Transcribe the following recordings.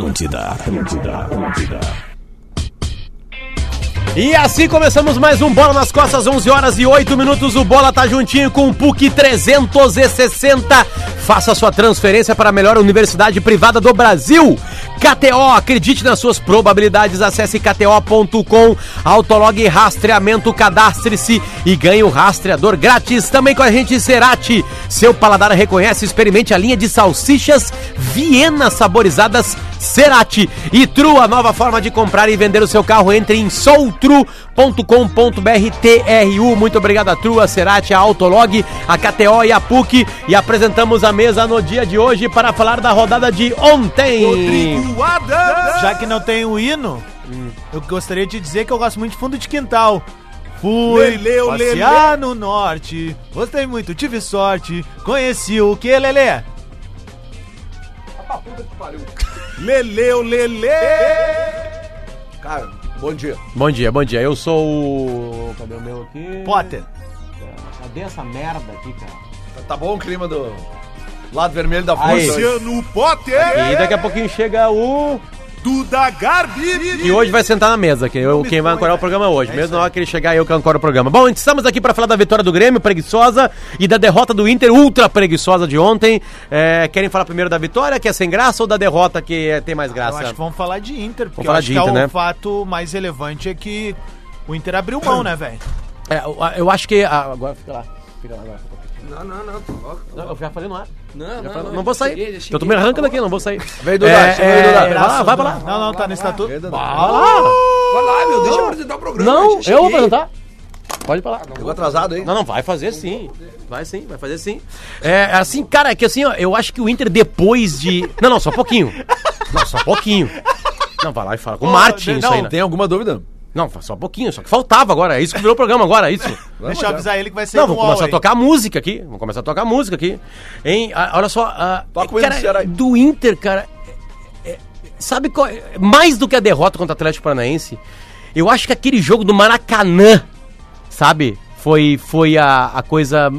Atlântida, Atlântida, Atlântida. E assim começamos mais um Bola nas Costas, 11 horas e 8 minutos. O Bola tá juntinho com o PUC 360. Faça sua transferência para a melhor universidade privada do Brasil. KTO, acredite nas suas probabilidades. Acesse kto.com, autolog rastreamento, cadastre-se e ganhe o rastreador grátis. Também com a gente, Cerati. Seu paladar reconhece, experimente a linha de salsichas Viena saborizadas Cerati. E Tru, a nova forma de comprar e vender o seu carro. Entre em soutru.com.br TRU. Muito obrigado a Tru, a Cerati, a Autolog, a KTO e a PUC. E apresentamos a mesa no dia de hoje para falar da rodada de ontem. Já que não tem o hino, eu gostaria de dizer que eu gosto muito de fundo de quintal. Fui Leleu, passear no norte, gostei muito, tive sorte, conheci o que, Lelê? Leleu, Lele! Cara, bom dia. Bom dia, bom dia. Eu sou o. Cadê o meu aqui? Potter. Cadê essa merda aqui, cara? Tá bom o clima do lado vermelho da Aí. força? Luciano Potter, E daqui a pouquinho chega o. Duda Garbi. E hoje vai sentar na mesa, que eu, quem vai ancorar o programa hoje. Mesmo na hora que ele chegar, eu que ancoro o programa. Bom, estamos aqui para falar da vitória do Grêmio, preguiçosa, e da derrota do Inter, ultra preguiçosa de ontem. É, querem falar primeiro da vitória, que é sem graça, ou da derrota, que é- tem mais Eu graça? acho que vamos falar de Inter, porque falar eu acho de que é Inter, o né? fato mais relevante é que o Inter abriu mão, né, velho? É, eu, eu acho que. ah, agora fica lá. Fica lá agora. Não, não, não, tá louco. Não, eu já falei no ar. Não, não, não, não vou sair. cheguei, já eu tô cheguei, me arrancando bom. aqui, não vou sair. Vem, Duda, É, chega aí, Duda. é, vai lá, vai pra lá. Não, não, tá no estatuto. Vai lá. Vai lá, meu, deixa eu apresentar o programa. Não, eu vou cheguei. apresentar. Pode ir pra lá. Chegou atrasado, hein? Não, não, vai fazer sim. Vai sim, vai fazer sim. É, assim, cara, é que assim, ó, eu acho que o Inter depois de. Não, não, só um pouquinho. Não, só um pouquinho. Não, vai lá e fala com o Martin isso aí, né? Tem alguma dúvida? Não, só um pouquinho, só que faltava agora. É isso que virou o programa agora, é isso. Deixa eu avisar ele que vai ser Não, o começar a tocar música aqui. Vou começar a tocar música aqui. Hein? Ah, olha só. ah, Toca o hino do Ceará cara, aí. do Inter, cara. é- é- sabe qual, é- mais do que a derrota contra o Atlético Paranaense, eu acho que aquele jogo do Maracanã, sabe? Foi, foi a, a coisa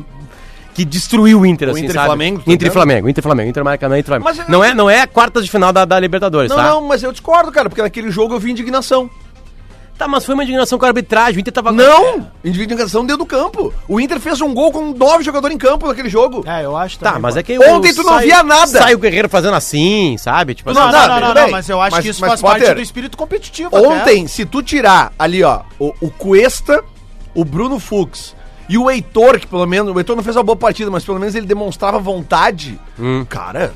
que destruiu o Inter, O assim, Inter e sabe? Flamengo, tá Inter e? Flamengo, Inter e Flamengo, Inter Maracanã, Inter e Flamengo. Mas- não, é, não é a quarta de final da, da Libertadores, Não, tá? não, mas eu discordo, cara, porque naquele jogo eu vi indignação. Tá, mas foi uma indignação com a arbitragem, o Inter tava... Não! Indignação dentro do campo. O Inter fez um gol com nove jogadores em campo naquele jogo. É, eu acho Tá, também. mas é que Ontem tu não via nada. Sai o Guerreiro fazendo assim, sabe? Tipo Não, assim, não, Não, não, não, mas eu acho Mas- que isso mas, faz parte Potter, do espírito competitivo até. Ontem, se tu tirar ali, ó, o, o Cuesta, o Bruno Fux e o Heitor, que pelo menos. O Heitor não fez uma boa partida, mas pelo menos ele demonstrava vontade. Hum. Cara,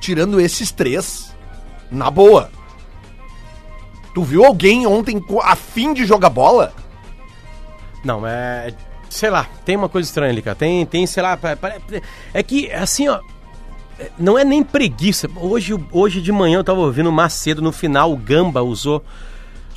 tirando esses três, na boa. Tu viu alguém ontem a fim de jogar bola? Não, é. Sei lá, tem uma coisa estranha ali, cara. Tem, tem sei lá. É que, assim, ó. é, Não é nem preguiça. Hoje, hoje de manhã eu tava ouvindo o Macedo no final, o Gamba usou.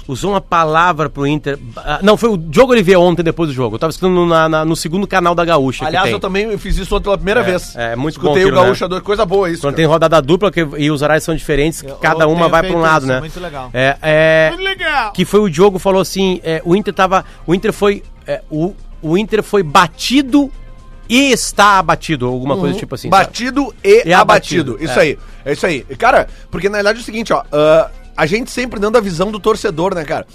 Usou uma palavra pro Inter. Ah, Não, foi o Diogo Oliveira ontem depois do jogo. Eu tava escutando na- na- no segundo canal da Gaúcha. que Aliás, tem. eu também fiz isso ontem pela primeira É, vez. é muito Escutei bom o aquilo, Gaúcha, dois, coisa boa isso. Quando cara. tem rodada dupla que, e os horários são diferentes, Eu- cada uma vai pra um lado, isso, né? muito legal. É, é, Muito legal. que foi o Diogo falou assim, é, o Inter tava, o Inter foi, é, o, o Inter foi batido e está abatido, alguma coisa tipo assim. sabe? Batido e, E abatido. abatido, Isso é. aí. É isso aí. E, Cara, porque na verdade é o seguinte, ó. ah, a gente sempre dando a visão do torcedor, né, cara?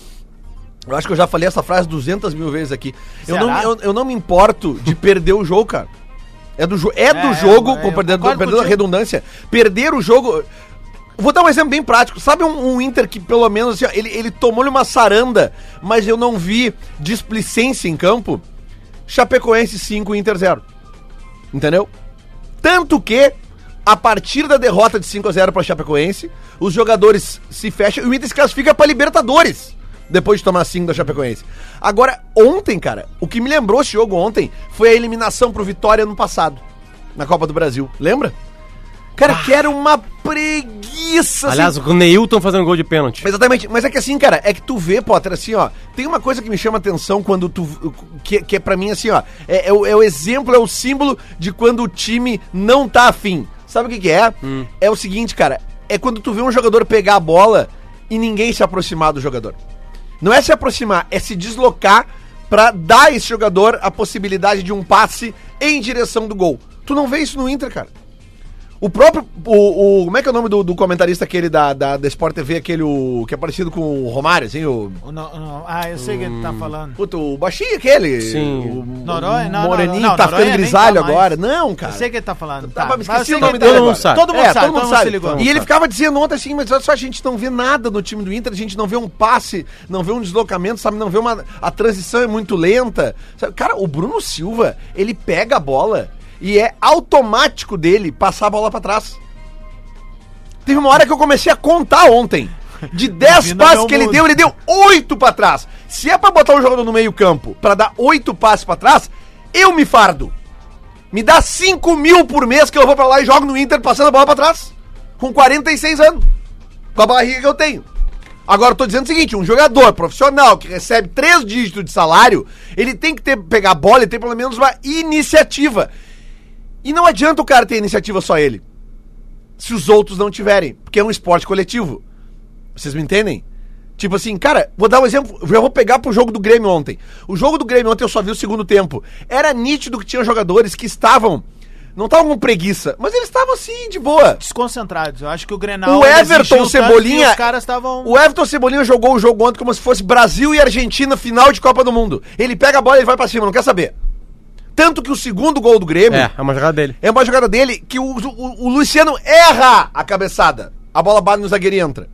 Eu acho que eu já falei essa frase 200 mil vezes aqui. Eu não, eu, eu não me importo de perder o jogo, cara. É do, jo é do É, jogo, eu- com perdendo, perdendo a redundância. Perder o jogo. Vou dar um exemplo bem prático. Sabe um, um Inter que, pelo menos, assim, ó, ele, ele tomou-lhe uma saranda, mas eu não vi displicência em campo? Chapecoense 5, Inter 0. Entendeu? Tanto que, a partir da derrota de 5 a 0 para Chapecoense, os jogadores se fecham e o Inter se classifica para Libertadores. Depois de tomar 5 da Chapecoense. Agora, ontem, cara, o que me lembrou esse jogo ontem foi a eliminação pro Vitória no passado. Na Copa do Brasil. Lembra? Cara, que era uma preguiça. assim. Aliás, o Neilton fazendo gol de pênalti. Exatamente, mas é que assim, cara, é que tu vê, Potter, assim, ó, tem uma coisa que me chama atenção quando tu. que, que é pra mim, assim, ó, é, é o, é o exemplo, é o símbolo de quando o time não tá afim. Sabe o que, que é? É o seguinte, cara, é quando tu vê um jogador pegar a bola e ninguém se aproximar do jogador. Não é se aproximar, é se deslocar pra dar a esse jogador a possibilidade de um passe em direção do gol. Tu não vê isso no Inter, cara. O próprio. O, o- como é que é o nome do, do comentarista aquele da, da, da Sport TV, aquele o, que é parecido com o Romário, assim? O, O no- no- ah, eu sei o que ele tá falando. puta, o baixinho aquele. Sim. O, Noronha? Não, Moreninho não, não, tá ficando nem grisalho tá agora. Não, cara. Eu sei o que ele tá falando. Tá, mas me esqueci o nome ele dele tá- agora. sabe. Todo mundo É, sabe, todo mundo se sabe. ligou. E ele ficava dizendo ontem assim, mas olha só, a gente não vê nada no time do Inter, a gente não vê um passe, não vê um deslocamento, sabe? Não vê uma. A transição é muito lenta. Sabe? Cara, o Bruno Silva, ele pega a bola e é automático dele passar a bola pra trás. Teve uma hora que eu comecei a contar ontem. De 10 Vindo passes que ele mundo. deu, ele deu 8 pra trás. Se é pra botar um jogador no meio-campo pra dar 8 passes pra trás, eu me fardo. Me dá 5 mil por mês que eu vou pra lá e jogo no Inter passando a bola pra trás. Com 46 anos. Com a barriga que eu tenho. Agora eu tô dizendo o seguinte: um jogador profissional que recebe três dígitos de salário, ele tem que ter, pegar a bola e ter pelo menos uma iniciativa. E não adianta o cara ter iniciativa só ele. Se os outros não tiverem. Porque é um esporte coletivo. Vocês me entendem? Tipo assim, cara, vou dar um exemplo. Eu já vou pegar pro jogo do Grêmio ontem. O jogo do Grêmio ontem eu só vi o segundo tempo. Era nítido que tinha jogadores que estavam. Não estavam com preguiça, mas eles estavam assim, de boa. Desconcentrados. Eu acho que o Grenal. O Everton Cebolinha. Os caras estavam. O Everton Cebolinha jogou o jogo ontem como se fosse Brasil e Argentina, final de Copa do Mundo. Ele pega a bola e vai pra cima, não quer saber. Tanto que o segundo gol do Grêmio É, é uma jogada dele. é uma jogada dele que o, o- o Luciano erra a cabeçada. A bola bate no zagueiro e entra.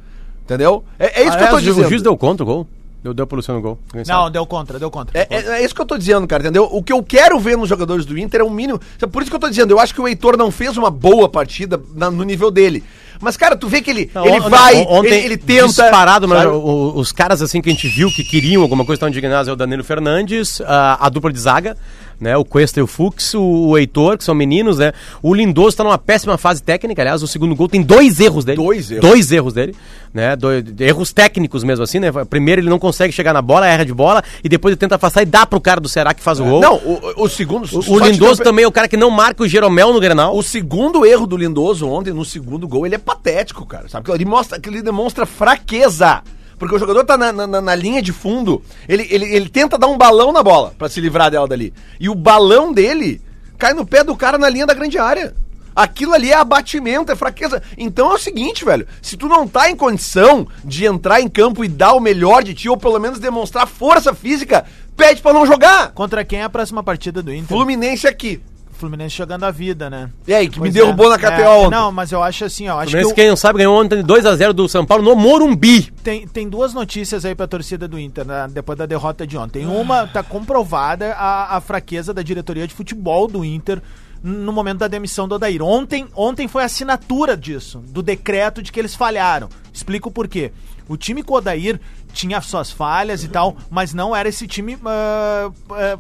Entendeu? É, é isso que eu tô Aliás, dizendo. O juiz deu contra o gol. Deu, deu pro Luciano o gol. Não, sabe? deu contra, deu contra. É, é- é isso que eu tô dizendo, cara, entendeu? O que eu quero ver nos jogadores do Inter é um mínimo. Por isso que eu tô dizendo, eu acho que o Heitor não fez uma boa partida na- no nível dele. Mas, cara, tu vê que ele, Não, ele on- vai, on- ontem, ele, ele tenta. Disparado, mas o- o- os caras assim que a gente viu que queriam alguma coisa estão indignados é o Danilo Fernandes, a, a dupla de zaga, né? O Cuesta e o Fux, o, o Heitor, que são meninos, né? O Lindoso tá numa péssima fase técnica, aliás, o segundo gol tem dois erros dele. Dois erros. Dois erros dele, né? Dois, erros técnicos mesmo assim, né? Primeiro ele não consegue chegar na bola, erra de bola, e depois ele tenta afastar e dá pro cara do Ceará que faz o gol. Não, o, o segundo. o, o Lindoso também é o cara que não marca o Jeromel no Grenal. O segundo erro do Lindoso ontem, no segundo gol, ele é patético, cara. Sabe? Ele, mostra, que ele demonstra fraqueza. Porque o jogador tá na, na- na linha de fundo, ele, ele, ele tenta dar um balão na bola pra se livrar dela dali. E o balão dele cai no pé do cara na linha da grande área. Aquilo ali é abatimento, é fraqueza. Então é o seguinte, velho. Se tu não tá em condição de entrar em campo e dar o melhor de ti, ou pelo menos demonstrar força física, pede pra não jogar. Contra quem é a próxima partida do Inter? Fluminense aqui. Fluminense jogando a vida, né? E aí, que me Pois derrubou é. na KTO É, ontem. Não, mas eu acho assim, ó. Acho que Fluminense, o- quem não sabe, ganhou ontem 2x0 do São Paulo no Morumbi. tem, tem duas notícias aí pra torcida do Inter, né, depois da derrota de ontem. Uma, tá comprovada a, a fraqueza da diretoria de futebol do Inter no momento da demissão do Odair. Ontem, ontem foi a assinatura disso, do decreto de que eles falharam. Explico por quê. O time com o Odair tinha suas falhas e tal, mas não era esse time. ah, ah,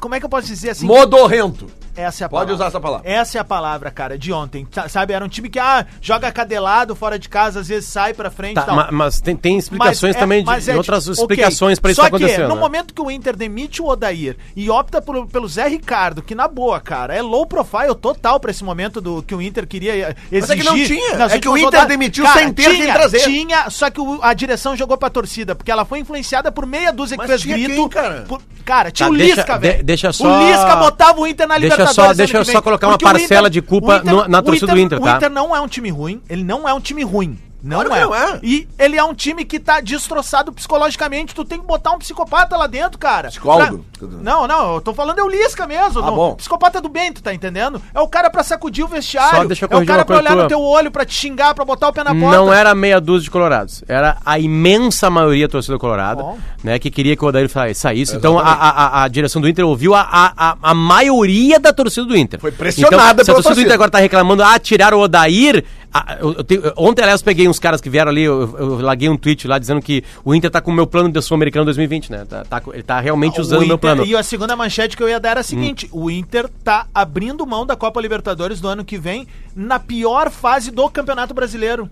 como é que eu posso dizer assim? Modorrento. Essa é a Pode palavra. usar essa palavra. Essa é a palavra, cara, de ontem. Sa- Sabe, era um time que, ah, joga cadelado fora de casa, às vezes sai pra frente Tá, e tal. ma- mas tem, tem explicações Mas é- também de, mas de é outras tipo, explicações ok. pra isso Só tá acontecendo. que, no né? momento que o Inter demite o Odair e opta por- pelo Zé Ricardo, que na boa, cara, é low profile total pra esse momento do que o Inter queria exigir. é que não tinha. É que o Inter rodadas. demitiu Cara, sem ter tinha, trazer. Tinha, só que o- a direção jogou pra torcida, porque ela foi influenciada por meia dúzia que Mas fez tinha grito. quem, cara? por- cara, tinha Tá, o Lisca, de- velho. deixa só- O Lisca botava o Inter na Deixa. Só- deixa eu só colocar uma Porque o parcela de culpa o no- na o torcida do Inter, o tá? Inter não é um time ruim, ele não é um time ruim. Não, Claro é. não é. E ele é um time que tá destroçado psicologicamente. Tu tem que botar um psicopata lá dentro, cara. Psicólogo? Pra- Não, não, eu tô falando é o Lisca mesmo. Ah, não. bom. Psicopata do bem, tu tá entendendo? É o cara pra sacudir o vestiário. Só deixa eu é o cara uma pra olhar no tua. teu olho, pra te xingar, pra botar o pé na porta. Não era meia dúzia de colorados. Era a imensa maioria da torcida colorada, Bom. né? Que queria que o Odair sa- saísse. Então a, a, a- direção do Inter ouviu a, a, a, a maioria da torcida do Inter. Foi pressionada então, se a pela torcida do torcida. Inter agora tá reclamando, ah, tiraram o Odair. Ah, eu- eu tenho- ontem, aliás, eu peguei uns caras que vieram ali, eu, eu larguei um tweet lá dizendo que o Inter tá com o meu plano de Sul-Americano 2020, né? Tá, tá ele tá realmente usando o meu Inter- plano. E a segunda manchete que eu ia dar era a seguinte: o Inter tá abrindo mão da Copa Libertadores do ano que vem na pior fase do Campeonato Brasileiro.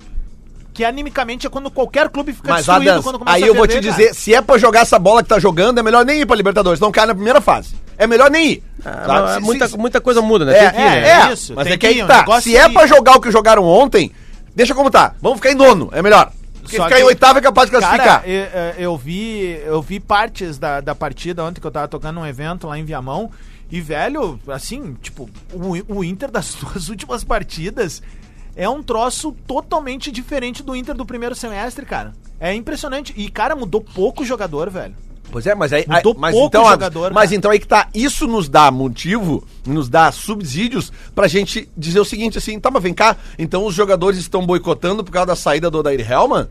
Que animicamente é quando qualquer clube fica Mas, destruído Adams, quando começa aí a eu vou te dizer, cara. se é pra jogar essa bola que tá jogando, é melhor nem ir pra Libertadores, não cai na primeira fase. É melhor nem ir. Ah, Tá? Se- muita, se- muita coisa muda, né? É, Tem que ir, é, né? é, Isso, mas tem é que que aí um tá. Se é pra jogar o que jogaram ontem, deixa como tá. Vamos ficar em nono, é melhor. Porque Só ficar em que- oitavo é capaz de classificar. Cara, eu, eu vi, eu vi partes da, da partida ontem que eu tava tocando um evento lá em Viamão E, velho, assim, tipo, o, o Inter das duas últimas partidas é um troço totalmente diferente do Inter do primeiro semestre, cara. É impressionante. E, cara, mudou pouco o jogador, velho. Pois é, mas aí. Mudou aí- mas então, jogador, mas cara. então aí que tá. Isso nos dá motivo, nos dá subsídios pra gente dizer o seguinte assim, tá, mas vem cá, então os jogadores estão boicotando por causa da saída do Odair Hellman?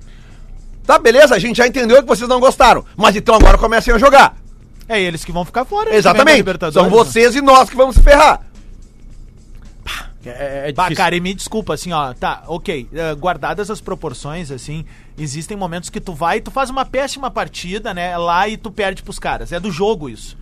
Tá, beleza, a gente já entendeu que vocês não gostaram. Mas então agora comecem a jogar. É eles que vão ficar fora. Exatamente. São né? vocês e nós que vamos se ferrar. É, é Bah, difícil. cara, e me desculpa, assim, ó, tá, ok, eh, guardadas as proporções, assim, existem momentos que tu vai e tu faz uma péssima partida, né, lá e tu perde pros caras, é do jogo isso.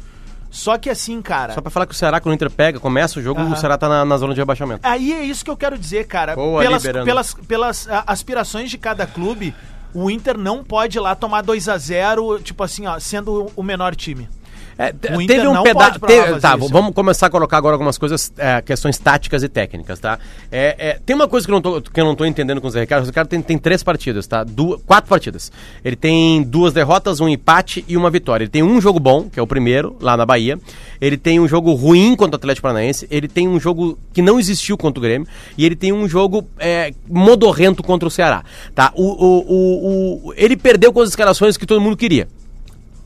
Só que assim, cara, Só pra falar que o Ceará, quando o Inter pega, começa o jogo, Aham. o Ceará tá na, na zona de rebaixamento. aí é isso que eu quero dizer, cara, Boa, pelas, liberando. pelas, pelas ah, aspirações de cada clube, o Inter não pode ir lá tomar 2 a 0 tipo assim, ó, sendo o menor time. É, teve um pedaço. Tá, isso. vamos começar a colocar agora algumas coisas, é, questões táticas e técnicas, tá? É, é, tem uma coisa que eu, não tô, que eu não tô entendendo com o Zé Ricardo. O Zé Ricardo tem, tem três partidas, tá? Du quatro partidas. Ele tem duas derrotas, um empate e uma vitória. Ele tem um jogo bom, que é o primeiro, lá na Bahia. Ele tem um jogo ruim contra o Atlético Paranaense. Ele tem um jogo que não existiu contra o Grêmio. E ele tem um jogo é, modorrento contra o Ceará, tá? O, o, o, o- ele perdeu com as escalações que todo mundo queria.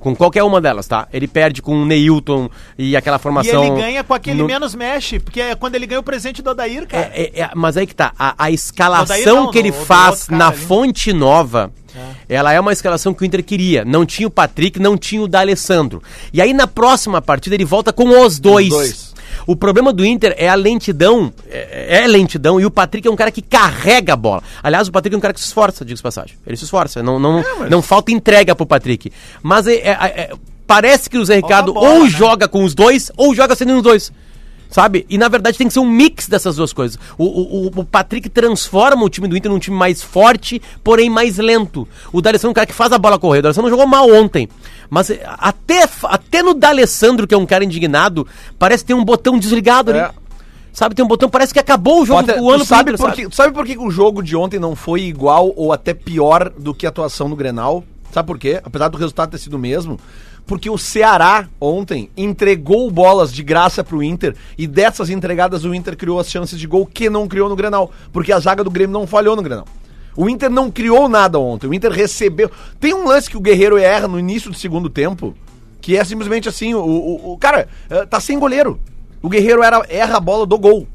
Com qualquer uma delas, tá? Ele perde com o Neilton e aquela E formação. ele ganha com aquele no- menos mexe, porque é quando ele ganha o presente do Odair, cara. É, é, é, mas aí que tá. A, a escalação não, que ele no- faz na ali. Fonte Nova, ela é uma escalação que o Inter queria. Não tinha o Patrick, não tinha o D'Alessandro. E aí na próxima partida ele volta com os dois. dois. O problema do Inter é a lentidão, é, é lentidão, e o Patrick é um cara que carrega a bola. Aliás, o Patrick é um cara que se esforça, diga-se de passagem. Ele se esforça, não, não, não falta entrega pro Patrick. Mas é- é- é- parece que o Zé Ricardo bola, ou né? joga com os dois, ou joga sem nenhum dos dois. Sabe? E na verdade tem que ser um mix dessas duas coisas. O, o, o- Patrick transforma o time do Inter num time mais forte, porém mais lento. O D'Alessandro é um cara que faz a bola correr. O D'Alessandro jogou mal ontem. Mas eh, até, até no D'Alessandro, que é um cara indignado, parece ter um botão desligado ali. É. Sabe, tem um botão, parece que acabou o jogo Potter, o ano sabe pro por Inter, que, sabe por que que o jogo de ontem não foi igual ou até pior do que a atuação no Grenal? Sabe por quê? Apesar do resultado ter sido o mesmo. Porque o Ceará ontem entregou bolas de graça pro Inter e dessas entregadas o Inter criou as chances de gol que não criou no Grenal. Porque a zaga do Grêmio não falhou no Grenal. O Inter não criou nada ontem. O Inter recebeu. Tem um lance que o Guerreiro erra no início do segundo tempo. Que é simplesmente assim: o, o, o- cara eh, tá sem goleiro. O Guerreiro era, erra a bola do gol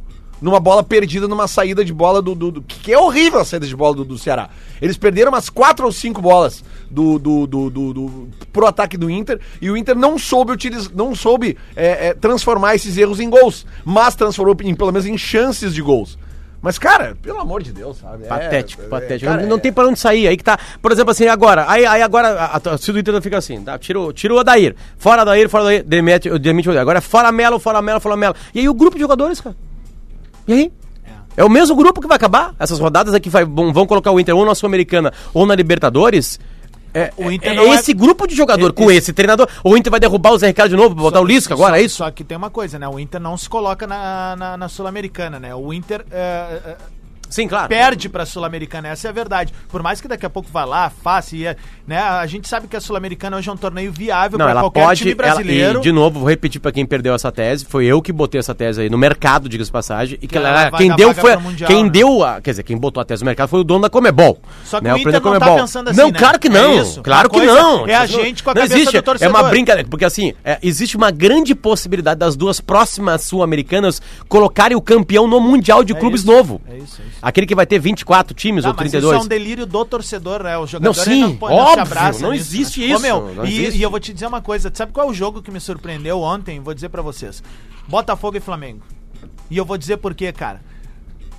numa bola perdida numa saída de bola do. do, do- que é horrível a saída de bola do, do Ceará. Eles perderam umas quatro ou cinco bolas do, do, do, do- do- pro ataque do Inter e o Inter não soube utilizar, não soube é, é, transformar esses erros em gols, mas transformou em, pelo menos em chances de gols. Mas, cara, pelo amor de Deus, sabe? É- Patético, é- patético. cara, não, é- tem pra onde sair. Aí que tá. Por exemplo, assim, agora. Aí, aí agora a, a torcida do Inter fica assim, tá? Tira, o- tira o Odair. Fora Odair, fora Odair. Demite, demite o Odair. Agora é fora Melo, fora Melo, fora Melo. E aí o grupo de jogadores, cara. E aí? É o mesmo grupo que vai acabar? Essas rodadas aqui vai, vão, colocar o Inter ou na Sul-Americana ou na Libertadores? É, O Inter é não é- esse grupo de jogador com esse treinador. O Inter vai derrubar o Zé Ricardo de novo pra botar o Lisca agora, só, é isso? Só que tem uma coisa, né? O Inter não se coloca na, na, na Sul-Americana, né? O Inter é, é, Sim, claro. perde pra Sul-Americana, essa é a verdade. Por mais que daqui a pouco vá lá, faça, e, é, né? A gente sabe que a Sul-Americana hoje é um torneio viável Não, pra ela qualquer pode. time ela- brasileiro. e, de novo, vou repetir pra quem perdeu essa tese. Foi eu que botei essa tese aí no mercado, diga-se de passagem. E que ela ela- vai quem deu foi. Mundial, quem né? deu a. Quer dizer, quem botou a tese no mercado foi o dono da Comebol. Só que né, o Inter não tá Comebol. pensando assim, Não, né? claro que É não. isso. Claro que não. é a gente com a não cabeça existe. do torcedor. É uma brincadeira. Porque assim, é, existe uma grande possibilidade das duas próximas sul-americanas colocarem o campeão no Mundial de É Clubes isso, novo. é isso, é isso. Aquele que vai ter 24 times Tá, ou mas 32. isso é um delírio do torcedor, né? O jogador Não, sim, põe- óbvio, não existe né? isso, Ô, meu, não e, existe. e eu vou te dizer uma coisa, tu sabe qual é o jogo que me surpreendeu ontem? Vou dizer pra vocês. Botafogo e Flamengo. E eu vou dizer por quê, cara.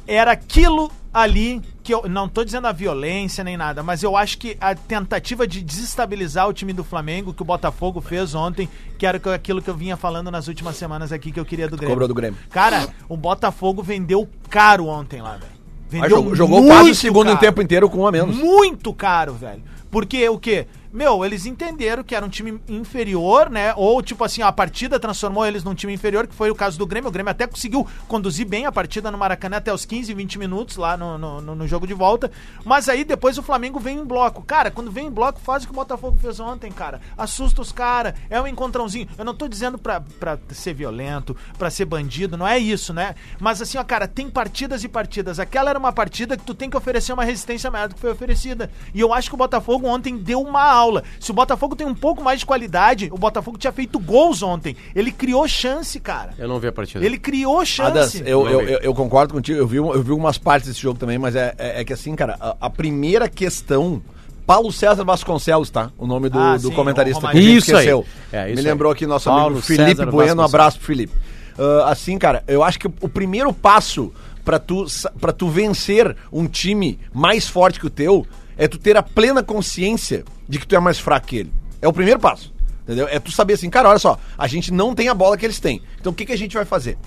Era aquilo ali que eu não tô dizendo a violência nem nada, mas eu acho que a tentativa de desestabilizar o time do Flamengo que o Botafogo fez ontem, que era aquilo que eu vinha falando nas últimas semanas aqui que eu queria do Grêmio. Cobrou do Grêmio. Cara, o Botafogo vendeu caro ontem lá, velho. Mas Vendeu jogou, jogou muito quase o segundo caro. tempo inteiro com um a menos. Muito caro, velho. Porque o quê? Meu, eles entenderam que era um time inferior, né? Ou, tipo assim, a partida transformou eles num time inferior, que foi o caso do Grêmio. O Grêmio até conseguiu conduzir bem a partida no Maracanã até os 15, 20 minutos lá no, no, no- jogo de volta. Mas aí depois o Flamengo vem em bloco. Cara, quando vem em bloco, faz o que o Botafogo fez ontem, cara. Assusta os caras, é um encontrãozinho. Eu não tô dizendo pra, pra ser violento, pra ser bandido, não é isso, né? Mas assim, ó, cara, tem partidas e partidas. Aquela era uma partida que tu tem que oferecer uma resistência maior do que foi oferecida. E eu acho que o Botafogo ontem deu uma aula. Se o Botafogo tem um pouco mais de qualidade, o Botafogo tinha feito gols ontem. Ele criou chance, cara. Eu não vi a partida. Ele criou chance. Adas, eu, eu, eu, eu concordo contigo, eu vi, eu vi algumas partes desse jogo também, mas é, é, é que assim, cara, a, a primeira questão. Paulo César Vasconcelos, tá? O nome do, Ah, do sim, comentarista que Isso aí. esqueceu. É, isso Me aí. lembrou aqui nosso Paulo amigo Felipe César Bueno, um abraço pro Felipe. Ah, assim, cara, eu acho que o primeiro passo pra tu, pra tu vencer um time mais forte que o teu é tu ter a plena consciência de que tu é mais fraco que ele. É o primeiro passo. Entendeu? É tu saber assim, cara, olha só, a gente não tem a bola que eles têm. Então o que, que a gente vai fazer?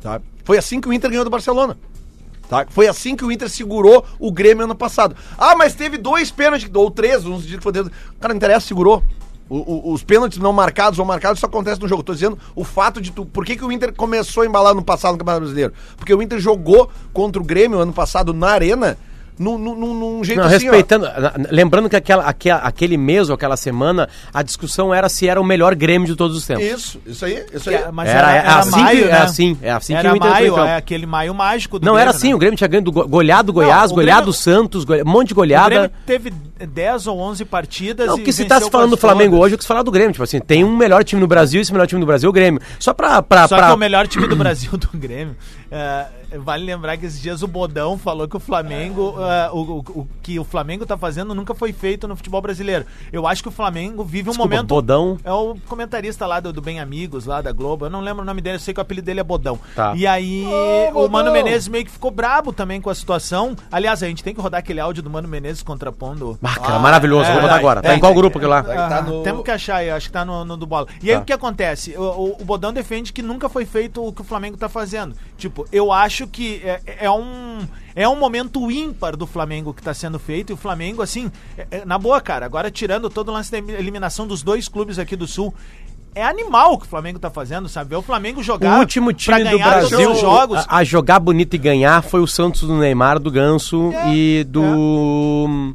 Tá? Foi assim que o Inter ganhou do Barcelona. Tá? Foi assim que o Inter segurou o Grêmio ano passado. Ah, mas teve dois pênaltis, ou três, uns dias que foi dentro. Cara, não interessa, segurou. O- o- os pênaltis não marcados ou marcados só acontece no jogo. Tô dizendo o fato de tu. Por que, que o Inter começou a embalar no passado no Campeonato Brasileiro? Porque o Inter jogou contra o Grêmio ano passado na Arena num, num, num- jeito Não, assim, ó. respeitando, na- lembrando que aquela, aquela- aquele mês ou aquela semana, a discussão era se era o melhor Grêmio de todos os tempos. Isso, isso aí, isso Que aí. é- mas Era- era, é era assim maio, que- é né? assim, é assim que era o Inter maio, foi é aquele maio mágico do Não, era Grêmio, assim, né? o Grêmio tinha ganho do go- goleado do Goiás, Não, o goleado Grêmio- do Santos, goleado, um monte de O goleada. Grêmio teve 10 ou 11 partidas Não, e porque se tá se falando do Flamengo todas. hoje, o que se falar do Grêmio. Tipo assim, tem um melhor time no Brasil e esse melhor time do Brasil é o Grêmio. Só pra. pra, Só pra- que o melhor time do Brasil do Grêmio. é, vale lembrar que esses dias o Bodão falou que o Flamengo. É, o, o- o que o Flamengo tá fazendo nunca foi feito no futebol brasileiro. Eu acho que o Flamengo vive um Desculpa, momento. Bodão. É o comentarista lá do, do Bem Amigos, lá da Globo. Eu não lembro o nome dele, eu sei que o apelido dele é Bodão. Tá. E aí Ô, o Mano! Menezes meio que ficou brabo também com a situação. Aliás, a gente tem que rodar aquele áudio do Mano Menezes contrapondo. Ah, cara, maravilhoso. é, Vou botar é, agora. Tá é, em qual é, grupo aquilo lá? é. tá Ah, no- Temos que achar aí, acho que tá no, no do bola. E aí Tá. o que acontece? O, o- o Bodão defende que nunca foi feito o que o Flamengo tá fazendo. Tipo, eu acho que é, é um. É um momento ímpar do Flamengo que tá sendo feito. E o Flamengo, assim, é- é- na boa, cara, agora tirando todo o lance da eliminação dos dois clubes aqui do Sul. É animal o que o Flamengo tá fazendo, sabe? Ver o Flamengo O jogar. último pra time do Brasil os jogos. a, a jogar bonito e ganhar foi o Santos do Neymar, do Ganso É, e do.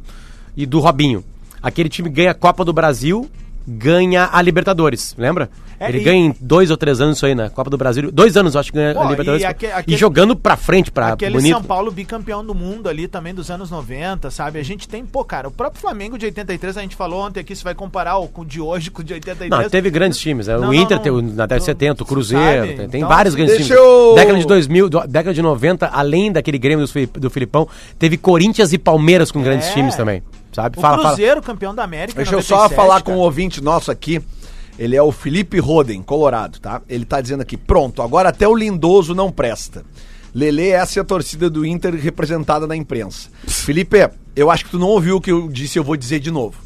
e do Robinho. Aquele time ganha a Copa do Brasil, ganha a Libertadores, lembra? É, Ele e- ganha em dois ou três anos isso aí, né? Copa do Brasil. Dois anos, eu acho que ganha Pô, a Libertadores. e E, aque- aquele- jogando pra frente, pra Aquele bonito. São Paulo bicampeão do mundo ali também dos anos 90, sabe? A gente tem, pô, cara, o próprio Flamengo de 83, a gente falou ontem aqui, se vai comparar o com o de hoje com o de 83. Não, teve grandes times. né? Não, o não, Inter não. teve o- na década de Não, 70, o sabe? Cruzeiro, tem, tem Então, vários grandes times. eu- Década de 2000, do- década de 90, além daquele Grêmio do, do Filipão, teve Corinthians e Palmeiras com grandes É. times também, sabe? O Cruzeiro, campeão da América. Deixa eu 97, só falar com cara. o ouvinte nosso aqui. Ele é o Felipe Roden, Colorado, tá? Ele tá dizendo aqui: pronto, agora até o Lindoso não presta. Lele, essa é a torcida do Inter representada na imprensa. Felipe, eu acho que tu não ouviu o que eu disse, eu vou dizer de novo.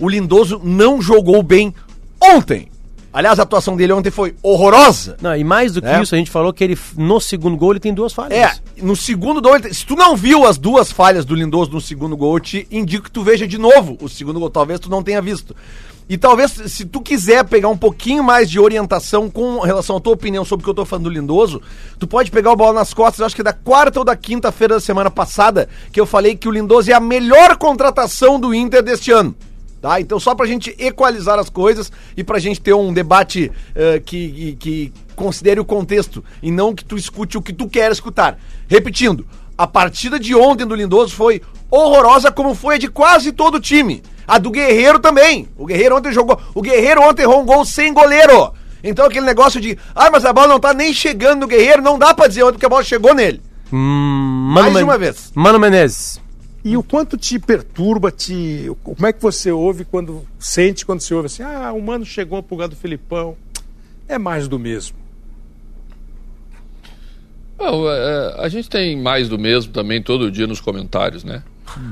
O Lindoso não jogou bem ontem. Aliás, a atuação dele ontem foi horrorosa. Não, e mais do que É. isso, a gente falou que ele, no segundo gol, ele tem duas falhas. É, no segundo gol, ele- se tu não viu as duas falhas do Lindoso no segundo gol, eu te indico que tu veja de novo o segundo gol. Talvez tu não tenha visto. E talvez, se tu quiser pegar um pouquinho mais de orientação com relação à tua opinião sobre o que eu tô falando do Lindoso, tu pode pegar o bola nas costas, acho que é da quarta ou da quinta-feira da semana passada, que eu falei que o Lindoso é a melhor contratação do Inter deste ano. Tá? Então, só pra gente equalizar as coisas e pra gente ter um debate eh, que, que, que considere o contexto e não que tu escute o que tu quer escutar. Repetindo, a partida de ontem do Lindoso foi horrorosa, como foi a de quase todo o time. A do Guerreiro também. O Guerreiro ontem jogou. O Guerreiro ontem errou um gol sem goleiro. Então, aquele negócio de, ah, mas a bola não tá nem chegando no Guerreiro, não dá pra dizer ontem porque a bola chegou nele. Hum, Mais de Men- uma vez. Mano Menezes. E o quanto te perturba, te. Como é que você ouve quando. sente quando você ouve assim, ah, o mano chegou pro lugar do Filipão. É mais do mesmo. Não, é, a gente tem mais do mesmo também todo dia nos comentários, né?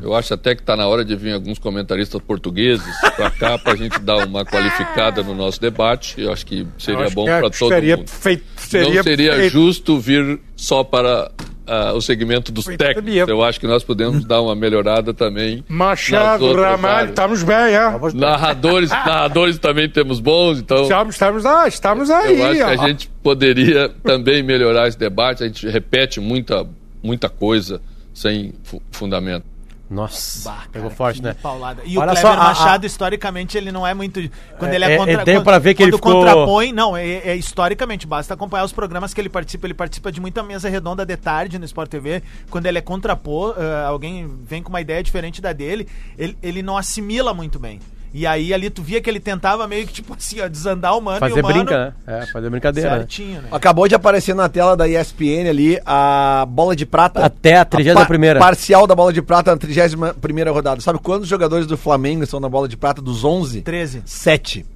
Eu acho até que está na hora de vir alguns comentaristas portugueses para cá para a gente dar uma qualificada no nosso debate. Eu acho que seria acho bom é- para todo seria mundo. feito- seria Não seria feito. justo vir só para a- o segmento dos técnicos. Eu acho que nós podemos dar uma melhorada também. Machado, Ramalho, estamos bem, é. Narradores, narradores também temos bons, então Estamos, estamos, ah, estamos aí. eu acho que a ó. gente poderia também melhorar esse debate. A gente repete muita, muita coisa sem fu- fundamento. Nossa, Bah, pegou forte, né? paulada. E Olha o só, Kleber a- a- Machado, historicamente, ele não é muito. Quando É, ele é é, contra. é, deu pra ver que ele quando ficou- contrapõe. Não, é, é historicamente, basta acompanhar os programas que ele participa. Ele participa de muita mesa redonda de tarde no Sport TV. Quando ele é contrapor, eh, alguém vem com uma ideia diferente da dele, ele, ele não assimila muito bem. E aí ali tu via que ele tentava meio que, tipo assim, ó, desandar o mano e Fazer o mano brinca, né? É, fazer brincadeira. né? certinho, né? Acabou de aparecer na tela da ESPN ali a bola de prata. Até a 31ª. pa- parcial da bola de prata na 31ª rodada. Sabe quantos jogadores do Flamengo estão na bola de prata dos 11? 13. 7.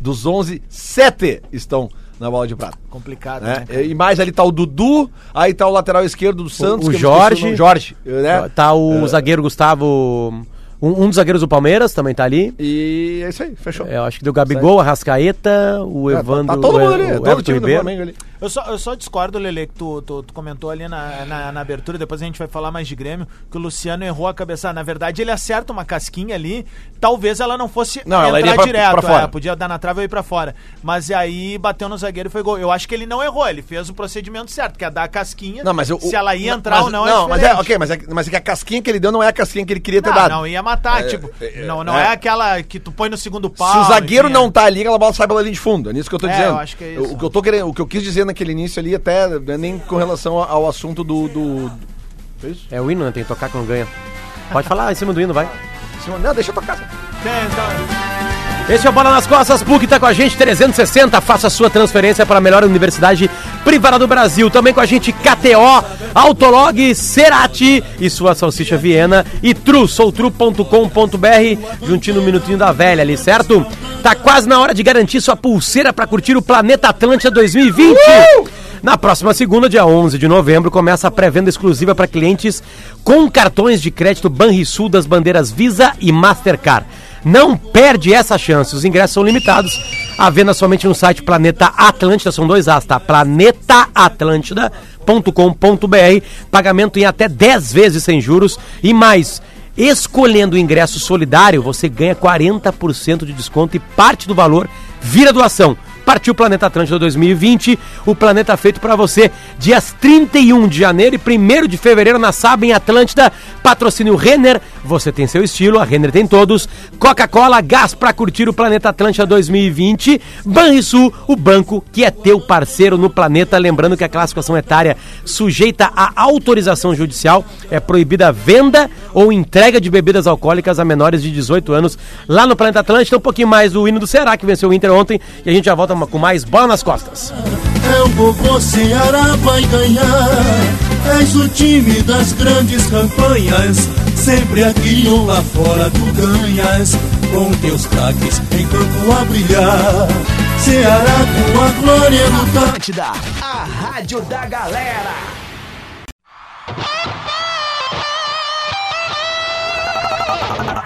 Dos 11, 7 estão na bola de prata. Complicado, né? né? cara? E mais ali tá o Dudu, aí tá o lateral esquerdo do Santos. o esqueci Jorge. Jorge, né? Tá o zagueiro Gustavo. Um, um dos zagueiros do Palmeiras também tá ali. E é isso aí, fechou. É, eu acho que deu Gabigol, Arrascaeta, o É, tá- Evandro. tá, todo o, mundo ali, o todo o Everton time do Ribeiro. Flamengo ali. Eu só, eu só discordo, Lele, que tu, tu, tu comentou ali na, na, na abertura, depois a gente vai falar mais de Grêmio, que o Luciano errou a cabeçada. Na verdade, ele acerta uma casquinha ali, talvez ela não fosse Não, ela iria pra- direto, pra fora. é, podia dar na trave ou ir pra fora. Mas aí bateu no zagueiro e foi gol. Eu acho que ele não errou, ele fez o procedimento certo, que é dar a casquinha, Não, mas eu, se ela ia entrar mas- ou não, Não, é mas é, ok, mas é, mas é que a casquinha que ele deu não é a casquinha que ele queria ter Não, dado. não, ia matar, tipo, não, não é. é. aquela que tu põe no segundo pau. Se o zagueiro enfim, não é. tá ali, aquela bola sai pela linha de fundo. É nisso que eu tô É, dizendo. eu acho que é isso. O, que eu tô querendo, o que eu quis dizer naquele início ali, até não é nem com relação ao, assunto do. do... É isso? É o hino, né? Tem que tocar quando ganha. Pode falar em cima do hino, vai. Não, deixa eu tocar. Esse é o Bola nas Costas, PUC tá com a gente, 360, faça sua transferência para a melhor universidade privada do Brasil. Também com a gente KTO, Autolog, Cerati e sua salsicha Viena e Tru, soutru.com.br, juntinho no minutinho da velha ali, certo? Tá quase na hora de garantir sua pulseira para curtir o Planeta Atlântica 2020. Na próxima segunda, dia 11 de novembro, começa a pré-venda exclusiva para clientes com cartões de crédito Banrisul das bandeiras Visa e Mastercard. Não perde essa chance. Os ingressos são limitados. A venda somente no site Planeta Atlântida. São dois As, tá? planetaatlântida.com.br. Pagamento em até 10 vezes sem juros. E mais, escolhendo o ingresso solidário, você ganha 40% de desconto e parte do valor vira doação. Partiu Planeta Atlântida 2020, o planeta feito pra você. Dias 31 de janeiro e 1 de fevereiro na Saba em Atlântida. Patrocínio Renner, você tem seu estilo, a Renner tem todos. Coca-Cola, gás pra curtir o Planeta Atlântida 2020. Banrisul, o banco que é teu parceiro no planeta. Lembrando que a classificação etária sujeita à autorização judicial. É proibida a venda ou entrega de bebidas alcoólicas a menores de 18 anos lá no Planeta Atlântida. Um pouquinho mais do hino do Ceará, que venceu o Inter ontem. E a gente já volta com mais bola nas costas. É o vovô Ceará vai ganhar. És o time das grandes campanhas. Sempre aqui ou lá fora tu ganhas. Com teus craques em campo a brilhar. Ceará, tua glória é lutar. Atlântida, a rádio da galera.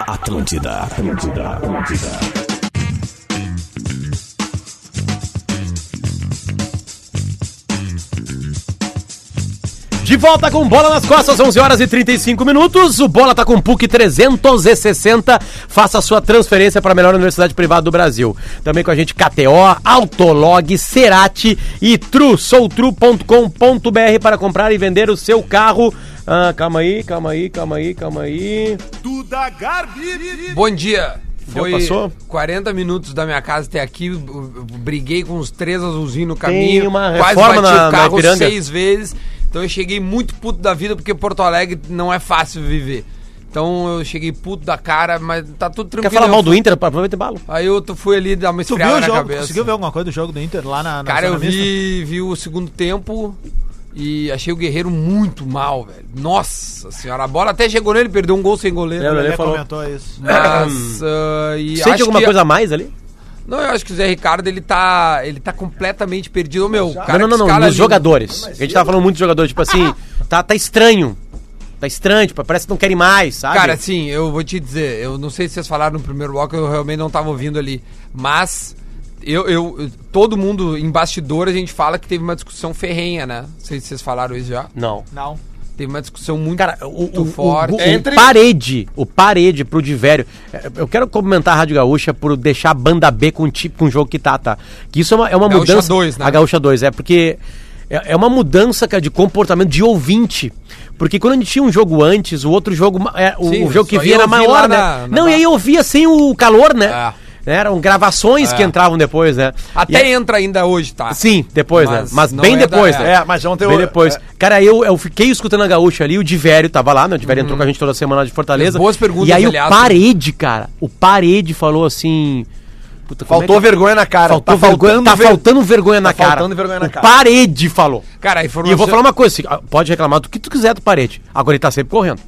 Atlântida, Atlântida, Atlântida. De volta com bola nas costas, 11 horas e 35 minutos. O bola tá com PUC 360. Faça a sua transferência para a melhor universidade privada do Brasil. Também com a gente KTO, Autolog, Cerati e Tru, soutru.com.br para comprar e vender o seu carro. Ah, calma aí, calma aí, calma aí, calma aí. Duda Garbi. Bom dia. Deu, Foi passou? 40 minutos da minha casa até aqui. Briguei com os três azulzinhos no caminho. uma quase reforma bati na- o carro seis vezes. Então eu cheguei muito puto da vida porque Porto Alegre não é fácil viver. Então eu cheguei puto da cara, mas tá tudo Quer tranquilo. falar mal do Inter? Aproveita e balo. Aí eu fui ali dar uma esfriada na jogo? cabeça. Conseguiu ver alguma coisa do jogo do Inter lá na, na Cara, eu vi, vi o segundo tempo e achei o Guerreiro muito mal, velho. Nossa senhora, a bola até chegou nele, perdeu um gol sem goleiro. É, O Lelê comentou isso. Mas, e Sente acho alguma que- coisa a mais ali? Não, eu acho que o Zé Ricardo, ele tá, ele tá completamente perdido. Meu, cara não, não, não, escala nos ali- jogadores. A gente tava falando muito de jogadores, tipo assim, tá, tá estranho. Tá estranho, tipo, parece que não querem mais, sabe? Cara, assim, eu vou te dizer, eu não sei se vocês falaram no primeiro bloco, eu realmente não tava ouvindo ali. Mas eu, eu, todo mundo em bastidor a gente fala que teve uma discussão ferrenha, né? Não sei se vocês falaram isso já. Não. Não. Teve uma discussão muito, Cara, o, muito o, forte. o, o parede, o parede pro Divério. é, Eu quero comentar a Rádio Gaúcha por deixar a banda B com o tipo com o jogo que tá, tá? Que isso é uma, é uma Gaúcha mudança. 2, né? A Gaúcha 2, é porque é, é uma mudança, cara, de comportamento de ouvinte. Porque quando a gente tinha um jogo antes, o outro jogo, é, o, Sim, o jogo que vinha era maior, né? na- na Não, e aí eu ouvia sem o calor, né? É. Eram gravações que É. entravam depois, né? E Até aí- entra ainda hoje, tá? Sim, depois, Mas né? Mas bem é da- depois, é. né? É, mas ontem Bem eu- depois. é. Cara, eu, eu fiquei escutando a gaúcha ali, o Divério tava lá, né? O Divério entrou com a gente toda semana de Fortaleza. Boas perguntas, E aí aliás, o Parede, cara, o Parede falou assim... Puta, como Faltou é que- vergonha na cara. Faltou tá vergonha, faltando tá ver- faltando vergonha na tá cara. faltando vergonha na o cara. Parede falou. Cara, a E informação... eu vou falar uma coisa, assim, ah, pode reclamar do que tu quiser do Parede. Agora ele tá sempre correndo.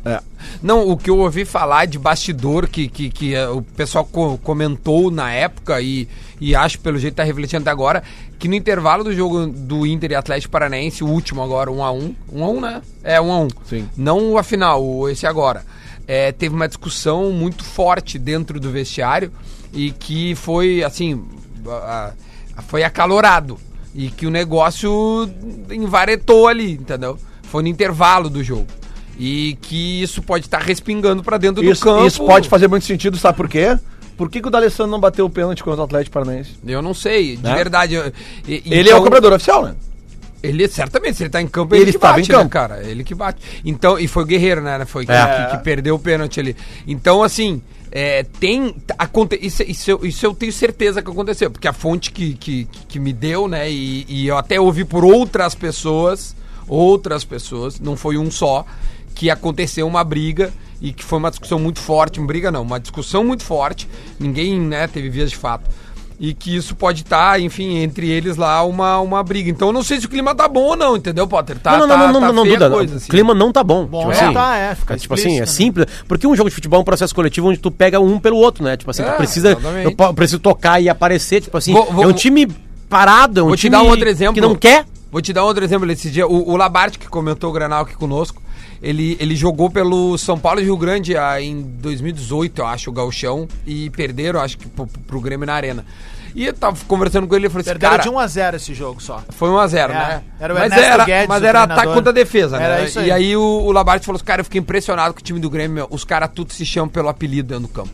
Não, o que eu ouvi falar de bastidor que, que, que eh, o pessoal co- comentou na época e, e acho pelo jeito tá refletindo até agora, que no intervalo do jogo do Inter e Atlético Paranaense, o último agora, 1 a 1 1 a 1 né? É, 1 a 1 Sim. Não a final, esse agora. É, teve uma discussão muito forte dentro do vestiário e que foi, assim, foi acalorado. E que o negócio envaretou ali, entendeu? Foi no intervalo do jogo. E que isso pode estar respingando pra dentro do Isso, campo. isso pode fazer muito sentido, sabe por quê? Por que, que o D'Alessandro não bateu o pênalti contra o Atlético Paranaense? Eu não sei, de Né? verdade. eu- e- Ele é o então- cobrador oficial, né? Ele, certamente, se ele tá em campo, Ele ele, que bate, em campo. né, cara? Ele que bate. Então, e foi o Guerreiro, né? Foi que, É. que, que perdeu o pênalti ali. Então, assim, é, tem. Aconte, isso, isso, eu- isso eu tenho certeza que aconteceu, porque a fonte que, que, que me deu, né? E, e eu até ouvi por outras pessoas, outras pessoas, não foi um só, que aconteceu uma briga e que foi uma discussão muito forte. Uma briga não, uma discussão muito forte. Ninguém, né, teve vias de fato. E que isso pode estar, enfim, entre eles lá uma, uma briga. Então eu não sei se o clima tá bom ou não, entendeu, Potter? Tá, não, não, tá, não, não, tá não, não, feia a Duda. coisa, o assim. clima não tá bom. Bom, tipo é, assim, tá, é, fica tipo assim, é né? simples. Porque um jogo de futebol é um processo coletivo onde tu pega um pelo outro, né? Tipo assim, É, tu precisa. exatamente. Eu preciso tocar e aparecer. Tipo assim, Vou- vou- é um time parado, é um Vou te time dar um outro exemplo. que não quer. Vou te dar outro exemplo esse dia. O, o Labarte, que comentou o Granal aqui conosco, ele, ele jogou pelo São Paulo e Rio Grande ah, em 2018, eu acho, o Gauchão, e perderam, acho que, pro, pro Grêmio na Arena. E eu tava conversando com ele e falei assim, Perderam cara, de 1x0 esse jogo só. foi 1x0, É, né? era o mas Ernesto era, Guedes, mas era ataque contra a defesa, né? Era isso aí. E aí o, o Labarte falou assim, cara, eu fiquei impressionado com o time do Grêmio, meu, os caras tudo se chamam pelo apelido dentro do campo.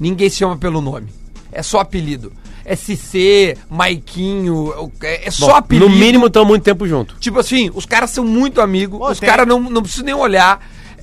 Ninguém se chama pelo nome. É só apelido. Cicê, Maiquinho, é, é só Bom, apelido. no mínimo estão muito tempo junto. Tipo assim, os caras são muito amigos, Pô, os tem- caras não, não precisam nem olhar.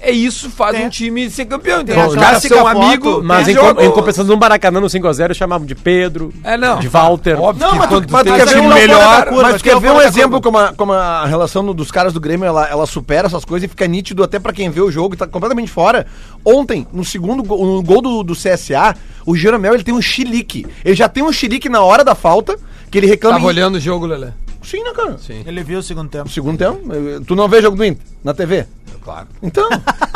É isso faz Tem- um time ser campeão, a Os caras clássica são foto, amigos, Mas em, com- jogo. em compensação no Maracanã no 5x0 chamavam de Pedro, É, não. de Walter. Óbvio Não, que mas tu, quando mas tu tem quer ver um melhor... curva, mas quer que é ver um exemplo como a, como a relação do- dos caras do Grêmio, ela, ela supera essas coisas e fica nítido até pra quem vê o jogo e tá completamente fora. Ontem, no segundo gol, no gol do, do CSA, o Jeromel ele tem um chilique. Ele já tem um chilique na hora da falta, que ele reclama... Tava em- olhando o jogo, Lelê. Sim, né, cara? Sim, Ele viu o segundo tempo. No segundo tempo, eu- tu não vê jogo do Inter na TV? Claro. Então,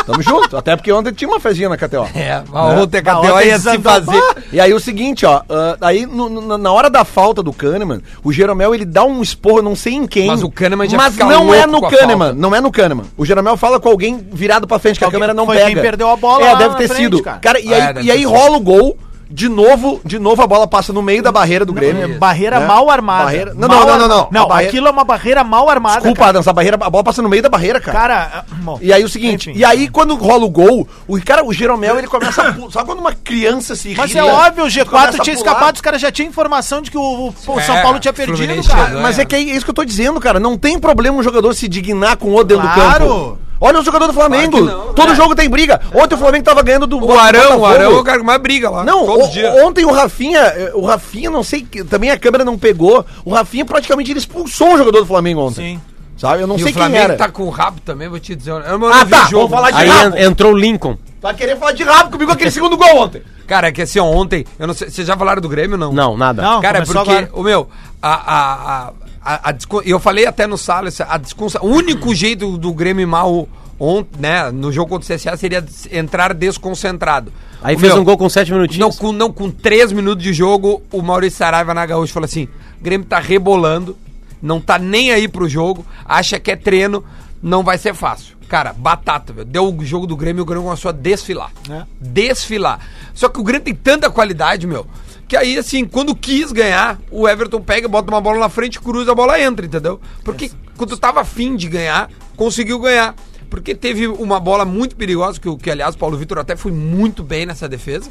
tamo junto. Até porque ontem tinha uma fezinha na KTO. É, mas ontem a Ah, KTO ontem ia se fazer. E aí o seguinte, ó, ah, aí no- no- na hora da falta do Kahneman, o Jeromel ele dá um esporro, não sei em quem. Mas o Kahneman já Mas não é no Kahneman, não é no Kahneman. O Jeromel fala com alguém virado pra frente, que a câmera não foi pega. quem perdeu a bola É, deve ter frente, sido. cara. Cara, e aí, deve e aí rola o gol. De novo, de novo a bola passa no meio da barreira do Grêmio. É Barreira né? mal armada. Barreira- Não, Mal não, não, não, não. Não, barreira- aquilo é uma barreira mal armada. Desculpa, cara. Adams, a barreira, a bola passa no meio da barreira, cara. Cara, ah, bom, E aí o seguinte, enfim. e aí quando rola o gol, o cara, o Jeromel, ele começa a pular. Sabe quando uma criança se Mas irrita? é óbvio, o começa G4 a tinha escapado, os caras já tinham informação de que o, o São É, Paulo tinha perdido, cara. Mas é que é isso que eu tô dizendo, cara. Não tem problema um jogador se dignar com o dentro Claro. do campo. Olha o jogador do Flamengo. Não, Todo né? jogo tem briga. Ontem o Flamengo tava ganhando do O Arão, o. Arão é o cara que mais briga lá. Não, todo o- dia. ontem o Rafinha, eh, o Rafinha, não sei, que- também a câmera não pegou. O Rafinha praticamente ele expulsou o jogador do Flamengo ontem. Sim. Sabe? Eu não e sei o quem Flamengo era. tá com o rabo também, vou te dizer. Eu não Ah, tá, jogo. vamos falar de Aí rabo. en- entrou o Lincoln. Vai querer falar de rabo comigo aquele segundo gol ontem. Cara, é que assim, ó, ontem, eu não sei, vocês já falaram do Grêmio não? Não, nada. Não. Cara, é porque, agora. o meu, a, a, a, a, a eu falei até no Salles, a discussão, o único jeito do Grêmio ir mal ontem, né, no jogo contra o CSA seria entrar desconcentrado. Aí O fez meu, um gol com 7 Não minutinhos. com, não, com três minutos de jogo, o Maurício Saraiva na Gaúcha falou assim: o Grêmio tá rebolando, não tá nem aí pro jogo, acha que é treino, não vai ser fácil. Cara, batata, velho. Deu o jogo do Grêmio, o Grêmio começou a desfilar. É. Desfilar. Só que o Grêmio tem tanta qualidade, meu, Que aí, assim, quando quis ganhar, o Everton pega, bota uma bola na frente, cruza, a bola entra, entendeu? Porque quando tava afim de ganhar, conseguiu ganhar. Porque teve uma bola muito perigosa, que, o- que aliás, o Paulo Vitor até foi muito bem nessa defesa.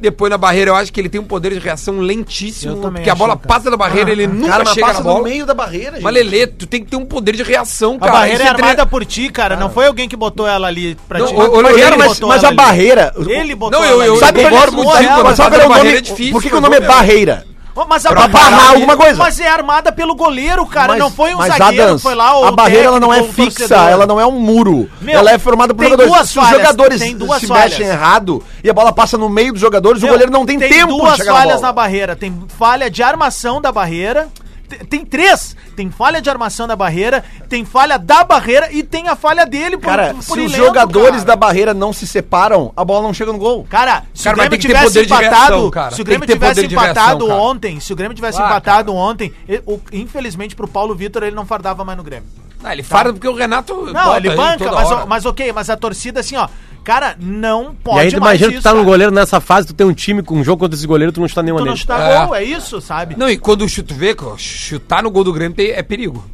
Depois na barreira, eu acho que ele tem um poder de reação lentíssimo. Eu também Porque a achei, bola cara. passa da barreira, ele nunca Cara, mas chega passa na bola. no meio da barreira, gente. Mas Lelê, tu tem que ter um poder de reação, A cara. barreira Isso é armada tre- por ti, cara. Não foi alguém que botou ela ali pra Não, ti. o- o- o- ele mas, botou mas a ali. barreira. Ele botou Não, eu- ela eu- ali. Sabe eu concordo contigo, mas mas sabe é o a nome? barreira é difícil, Por que, o nome é barreira? Mas a Pra barreira- barrar alguma coisa. Mas é armada pelo goleiro, cara. Mas- não foi um mas, zagueiro Adams, foi lá o A barreira ela não é o fixa, torcedor. ela não é um muro. Meu, ela é formada por tem jogadores. duas Se os falhas, jogadores tem duas se falhas. mexem errado e a bola passa no meio dos jogadores, o Meu, goleiro não tem, tempo duas de chegar falhas na na, barreira. Tem falha de armação da barreira. Tem, três. Tem falha de armação da barreira, tem falha da barreira e tem a falha dele por, Cara, por se os jogadores cara. da barreira não se separam, a bola não chega no gol. Cara, se Cara, o Grêmio tivesse empatado, reação, se o Grêmio tivesse reação, empatado ontem, se o Grêmio tivesse Ah, empatado ontem, ele- o- infelizmente pro Paulo Vitor ele não fardava mais no Grêmio. Ah, ele farda porque o Renato. Não, bota ele banca, toda mas, hora. mas ok, mas a torcida assim, ó, cara, não pode E aí tu mais imagina que tu tá cara. no goleiro nessa fase, tu tem um time com um jogo contra esse goleiro, tu não chuta nenhuma Tu não nele. chuta É. gol, é isso, sabe? Não, e quando o chuto vê, chutar no gol do Grêmio tem- é perigo.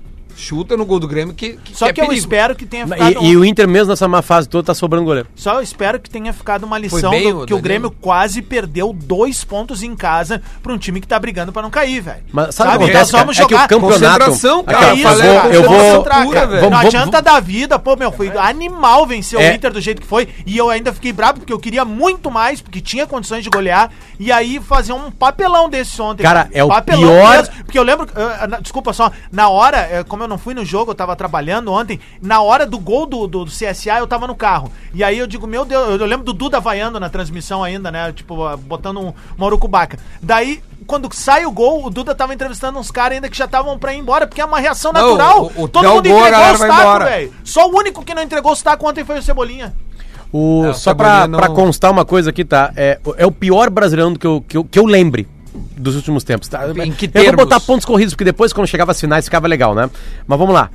Chuta no gol do Grêmio que, que Só é que eu perigo. espero que tenha ficado E, e o Inter mesmo nessa má fase toda tá sobrando goleiro. Só eu espero que tenha ficado uma lição bem, do- o que o. Grêmio quase perdeu dois pontos em casa pra um time que tá brigando pra não cair, velho. Mas sabe que acontece, Nós vamos cara? É que o jogar campeonato- Concentração, cara. É eu isso, eu vou-. Não Vamos- adianta dar vida, pô, meu, foi animal vencer o É. Inter do jeito que foi. E eu ainda fiquei bravo porque eu queria muito mais, porque tinha condições de golear. E aí fazer um papelão desse ontem. Cara, é o papelão pior- porque eu lembro, eh, na- desculpa só, na hora, eh, como eu não fui no jogo, eu tava trabalhando ontem, na hora do gol do, do, do CSA, eu tava no carro. E aí eu digo, meu Deus, eu, eu lembro do Duda vaiando na transmissão ainda, né? Tipo, ah, botando um Marucubaca. Daí, quando sai o gol, o Duda tava entrevistando uns caras ainda que já estavam pra ir embora, porque é uma reação Não, natural. o- o- Todo o mundo gol, entregou tacos, embora. velho. Só o único que não entregou os tacos ontem foi o Cebolinha. O, É, o só pra, não- pra constar uma coisa aqui, tá? É, é o pior brasileiro que eu, que, eu, que eu lembre dos últimos tempos, tá? Em que eu vou botar pontos corridos, porque depois, quando chegava as finais, ficava legal, né? Mas vamos lá.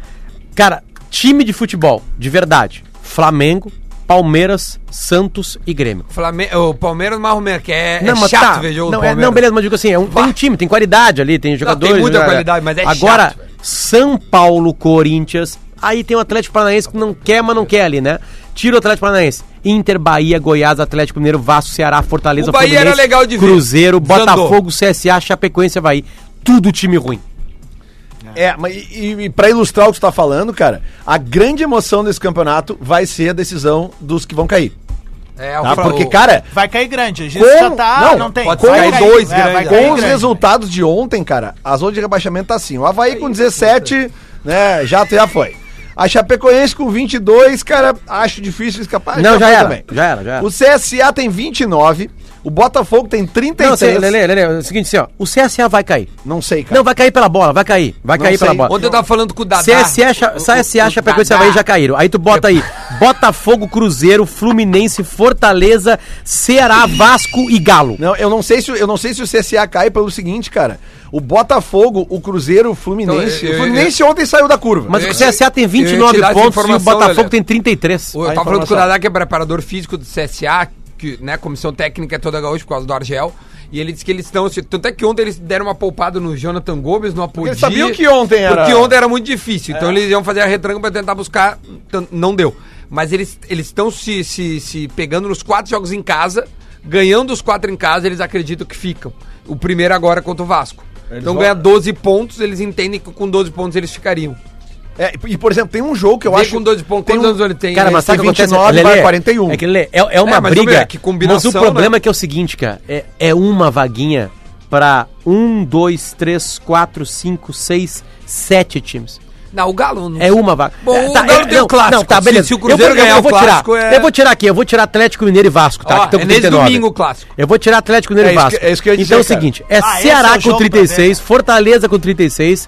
Cara, time de futebol, de verdade. Flamengo, Palmeiras, Santos e Grêmio. Flame- O Palmeiras Marromeno, que é, é mas chato tá. ver jogo não, é, não, beleza, mas digo assim, é um, tem um time, tem qualidade ali, tem jogadores. muita né? qualidade, mas é Agora, chato. São Paulo, Corinthians, aí tem o Atlético Paranaense que não quer, mas não quer ali, né? Tira o Atlético Paranaense. Inter, Bahia, Goiás, Atlético Mineiro, Vasco, Ceará, Fortaleza, O Bahia era legal de ver. Cruzeiro, Desandou. Botafogo, CSA, Chapecoense, Havaí. Tudo time ruim. É, mas e, e, pra ilustrar o que tu tá falando, cara, a grande emoção desse campeonato vai ser a decisão dos que vão cair. É, o Tá? Porque, cara, Vai cair grande. A gente Com- já tá. Não, não, tem. pode Vai cair dois é, grandes. com os grande. resultados de ontem, cara, a zona de rebaixamento tá assim. O Havaí com 17, né, já, já foi. A Chapecoense com 22, cara, acho difícil escapar. Não, já era, já era, já era. O CSA tem 29, o Botafogo tem Não, 33. sei, Lele, Lele, é o seguinte assim, ó. O CSA vai cair. Não sei, cara. Não, vai cair pela bola, vai cair. Vai Não cair sei. pela bola. Ontem eu tava falando com o Dadá. CSA, O- CSA, o Chapecoense e. Havaí já caíram. Aí tu bota aí Botafogo, Cruzeiro, Fluminense, Fortaleza, Ceará, Vasco e Galo. Não, eu não sei se eu não sei se o CSA cai pelo seguinte, cara. O Botafogo, o Cruzeiro, o Fluminense. Então, eu- o Fluminense ontem saiu da curva. Mas Eu o CSA tem eu ia te 29 dar essa pontos e o Botafogo tem 33. Eu tava falando com o. Dadá, que é preparador físico do CSA, que, né, comissão técnica é toda gaúcha por causa do Argel. E ele disse que eles estão. Tanto é que ontem eles deram uma poupada no Jonathan Gomes, no Apodi. eles sabiam que ontem era- Porque ontem era muito difícil. Então eles iam fazer a retranca pra tentar buscar. Não deu. Mas eles estão se, se, se pegando nos quatro jogos em casa, ganhando os quatro em casa, eles acreditam que ficam. O primeiro agora é contra o Vasco. então vão- ganha 12 pontos, eles entendem que com 12 pontos eles ficariam. É, e, por exemplo, tem um jogo que eu Vê acho. com 12 pontos, tem quantos um- anos ele tem? Cara, né? mas sabe o que acontece? 29 Lelê, vai 41. É, que, Lelê, é, é uma É, mas, ô, briga. que combinação, mas o problema né? é que é o seguinte, cara. É, é uma vaguinha pra um, dois, três, quatro, cinco, seis, sete times. Não, o Galo não É uma vaga. Bom, É, o Galo tem o clássico. Não, tá, beleza. se o Cruzeiro eu vou, ganhar eu vou o tirar. clássico, é- Eu vou tirar aqui, eu vou tirar Atlético Mineiro e Vasco, tá? Ó, que é nesse 39. domingo o clássico. Eu vou tirar Atlético Mineiro É e Vasco. que- é isso que eu ia então é o dizer, seguinte, é Ah, é Ceará o com jogo pra 36, ver. Fortaleza com 36,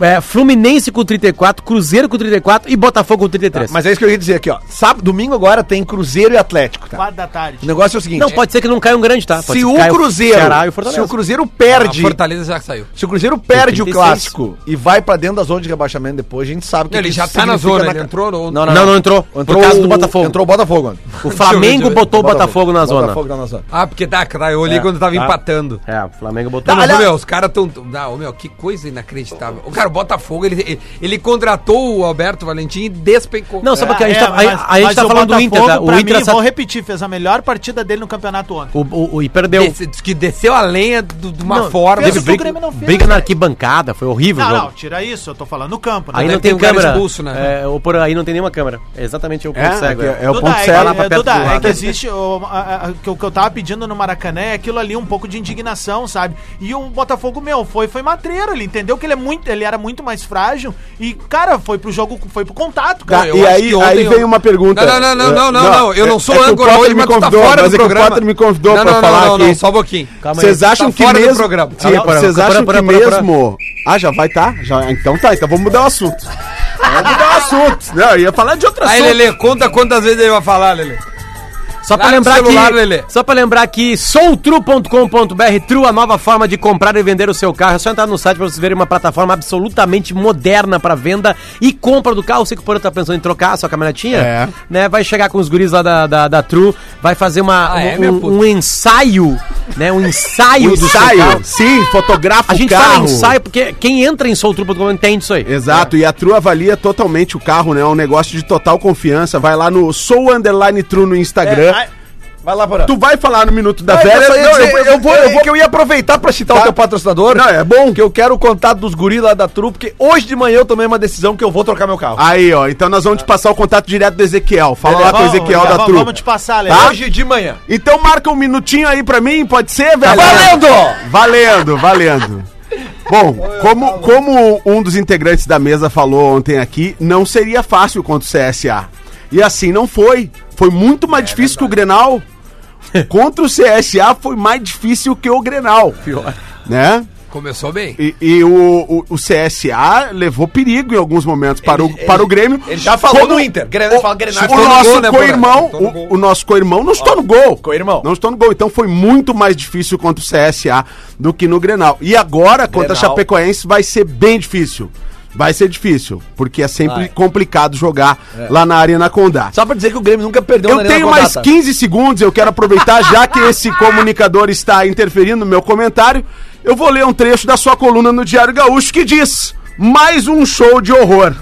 é, Fluminense com 34, Cruzeiro com 34 e Botafogo com 33. Mas é isso que eu ia dizer aqui, ó. Sábado, domingo agora tem Cruzeiro e Atlético, tá? Quatro da tarde. O negócio é o seguinte. não, pode ser que não caia um grande, tá? Pode se ser o que caia Cruzeiro, Ceará e o se o Cruzeiro perde, Fortaleza já saiu. se o Cruzeiro perde o 36. clássico e vai pra dentro da zona de rebaixamento depois, a gente sabe Não, ele que já tá na zona, ele ca- entrou no... Não, não, não, entrou. Entrou por causa o- do Botafogo. Entrou o Botafogo. mano. O Flamengo botou o Botafogo na zona. Botafogo tá na zona. Ah, porque tá, cara, eu olhei quando tava empatando. É, o Flamengo botou. Tá, meu, os caras tão. Não, meu, que coisa inacreditável. O cara, o Botafogo, ele, ele, ele contratou o Alberto Valentim e despencou. Não, sabe o que a gente É, tá, a, a gente mas tá falando do Inter, Botafogo, tá? O Inter mim, essa- vou repetir, fez a melhor partida dele no campeonato ontem. o, o, o- e perdeu. Que desceu a lenha do- de uma Não, forma. fez Teve briga, Grêmio não fez, briga na velho. arquibancada, foi horrível o Não, jogo. não, tira isso, eu tô falando no campo, né? Aí Daí não tem tem câmera. expulso, né? É, o por aí não tem nenhuma câmera. É exatamente o ponto É, cego. é, é. é o ponto é, cego. é, perto Duda, é que existe o, a- a- que o que eu tava pedindo no Maracanã é aquilo ali, um pouco de indignação, sabe? E o Botafogo, meu, foi, foi matreiro, ele entendeu que ele, é muito, ele era muito mais frágil e, cara, foi pro jogo, foi pro contato, cara. eu e acho aí, aí eu- vem uma pergunta. Não, não, não, não, não, É, não, eu não é- sou é âncora Potter hoje, me mas tu tá convidou, fora mas do é que o programa. Potter me convidou Não, pra não, falar não, aqui. não, só um pouquinho. Calma aí. Vocês acham Tá que fora do mesmo... programa. Sim, Calma, vocês acham que mesmo... Ah, já vai tá? Já, então tá, então vamos mudar o assunto. Vamos mudar o assunto. Não, eu ia falar de outro Aí, assunto. Lelê, conta quantas vezes ele vai falar, Lelê. Só o lembrar celular, que Lelê. só para lembrar que soutru.com.br, Tru, a nova forma de comprar e vender o seu carro. É só entrar no site para vocês verem uma plataforma absolutamente moderna para venda e compra do carro. Sei que o Porto tá pensando em trocar a sua caminhonetinha, É. né? Vai chegar com os guris lá da, da, da Tru, vai fazer uma, Ah, é, um, minha um- um ensaio, né? Um ensaio O do ensaio, carro. sim, fotografa A o gente carro. fala ensaio porque quem entra em soutru.com entende isso aí. Exato, e a True avalia totalmente o carro, né? É um negócio de total confiança. Vai lá no Sou Underline True no Instagram. Ai, Vai lá, Porã. Tu vai falar no Minuto da Velha? eu, Não, dizer, eu, eu, vou, eu vou... que eu ia aproveitar pra citar Tá. o teu patrocinador. Não, é bom. Que eu quero o contato dos guris lá da Tru, porque hoje de manhã eu tomei uma decisão que eu vou trocar meu carro. Aí, ó, então nós vamos te passar o contato direto do Ezequiel. Fala lá com o Ezequiel já da vamos- True. Vamos te passar, Lelê. Tá? Hoje de manhã. Então marca um minutinho aí pra mim, pode ser, velho? valendo! Valendo, valendo. Bom, como, como um dos integrantes da mesa falou ontem aqui, não seria fácil contra o CSA. E assim não foi. Foi muito mais difícil que o Grenal. Contra o CSA foi mais difícil que o Grenal. Pior. Né? Começou bem. E, e o, o, o CSA levou perigo em alguns momentos para, o, Ele- para o Grêmio. ele já falou Como no Inter. Grenal, ele fala Grenal, o nosso gol, né, co-irmão, gol. o, o nosso co-irmão não estou no gol. co-irmão. Não estou no gol. Então foi muito mais difícil contra o CSA do que no Grenal. E agora, contra a Grenal. Chapecoense, vai ser bem difícil. Vai ser difícil, porque é sempre Vai. complicado jogar lá na Arena Condá. Só pra dizer que o Grêmio nunca perdeu Eu na Arena tenho Condá, mais tá? 15 segundos, eu quero aproveitar, já que esse comunicador está interferindo no meu comentário, eu vou ler um trecho da sua coluna no Diário Gaúcho que diz: Mais um show de horror.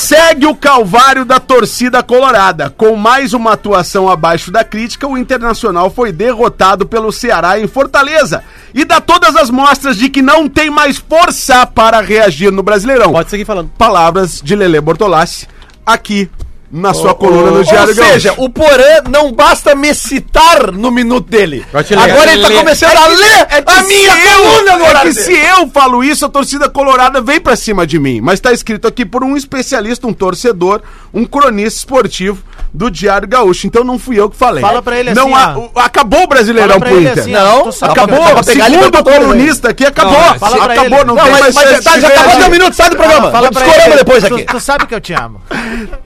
Segue o calvário da torcida colorada. Com mais uma atuação abaixo da crítica, o Internacional foi derrotado pelo Ceará em Fortaleza. E dá todas as mostras de que não tem mais força para reagir no Brasileirão. Pode seguir falando. Palavras de Lele Bortolassi aqui na sua coluna no Diário Ou seja, Gaúcho. o Porã não basta me citar no minuto dele. Agora ele tá começando a ler a minha eu, coluna no é horário que dele. se eu falo isso, a torcida colorada vem pra cima de mim. Mas tá escrito aqui por um especialista, um torcedor, um cronista esportivo do Diário Gaúcho. Então não fui eu que falei. Fala pra ele não assim, Acabou o Brasileirão pro Inter. assim, Não, acabou. Pegar Segundo colunista aqui, acabou. Não, fala acabou, ele. não, Não, tem mas, mais mas tá, já acabou teu minuto, sai do programa. Fala depois aqui. tu sabe que eu te amo.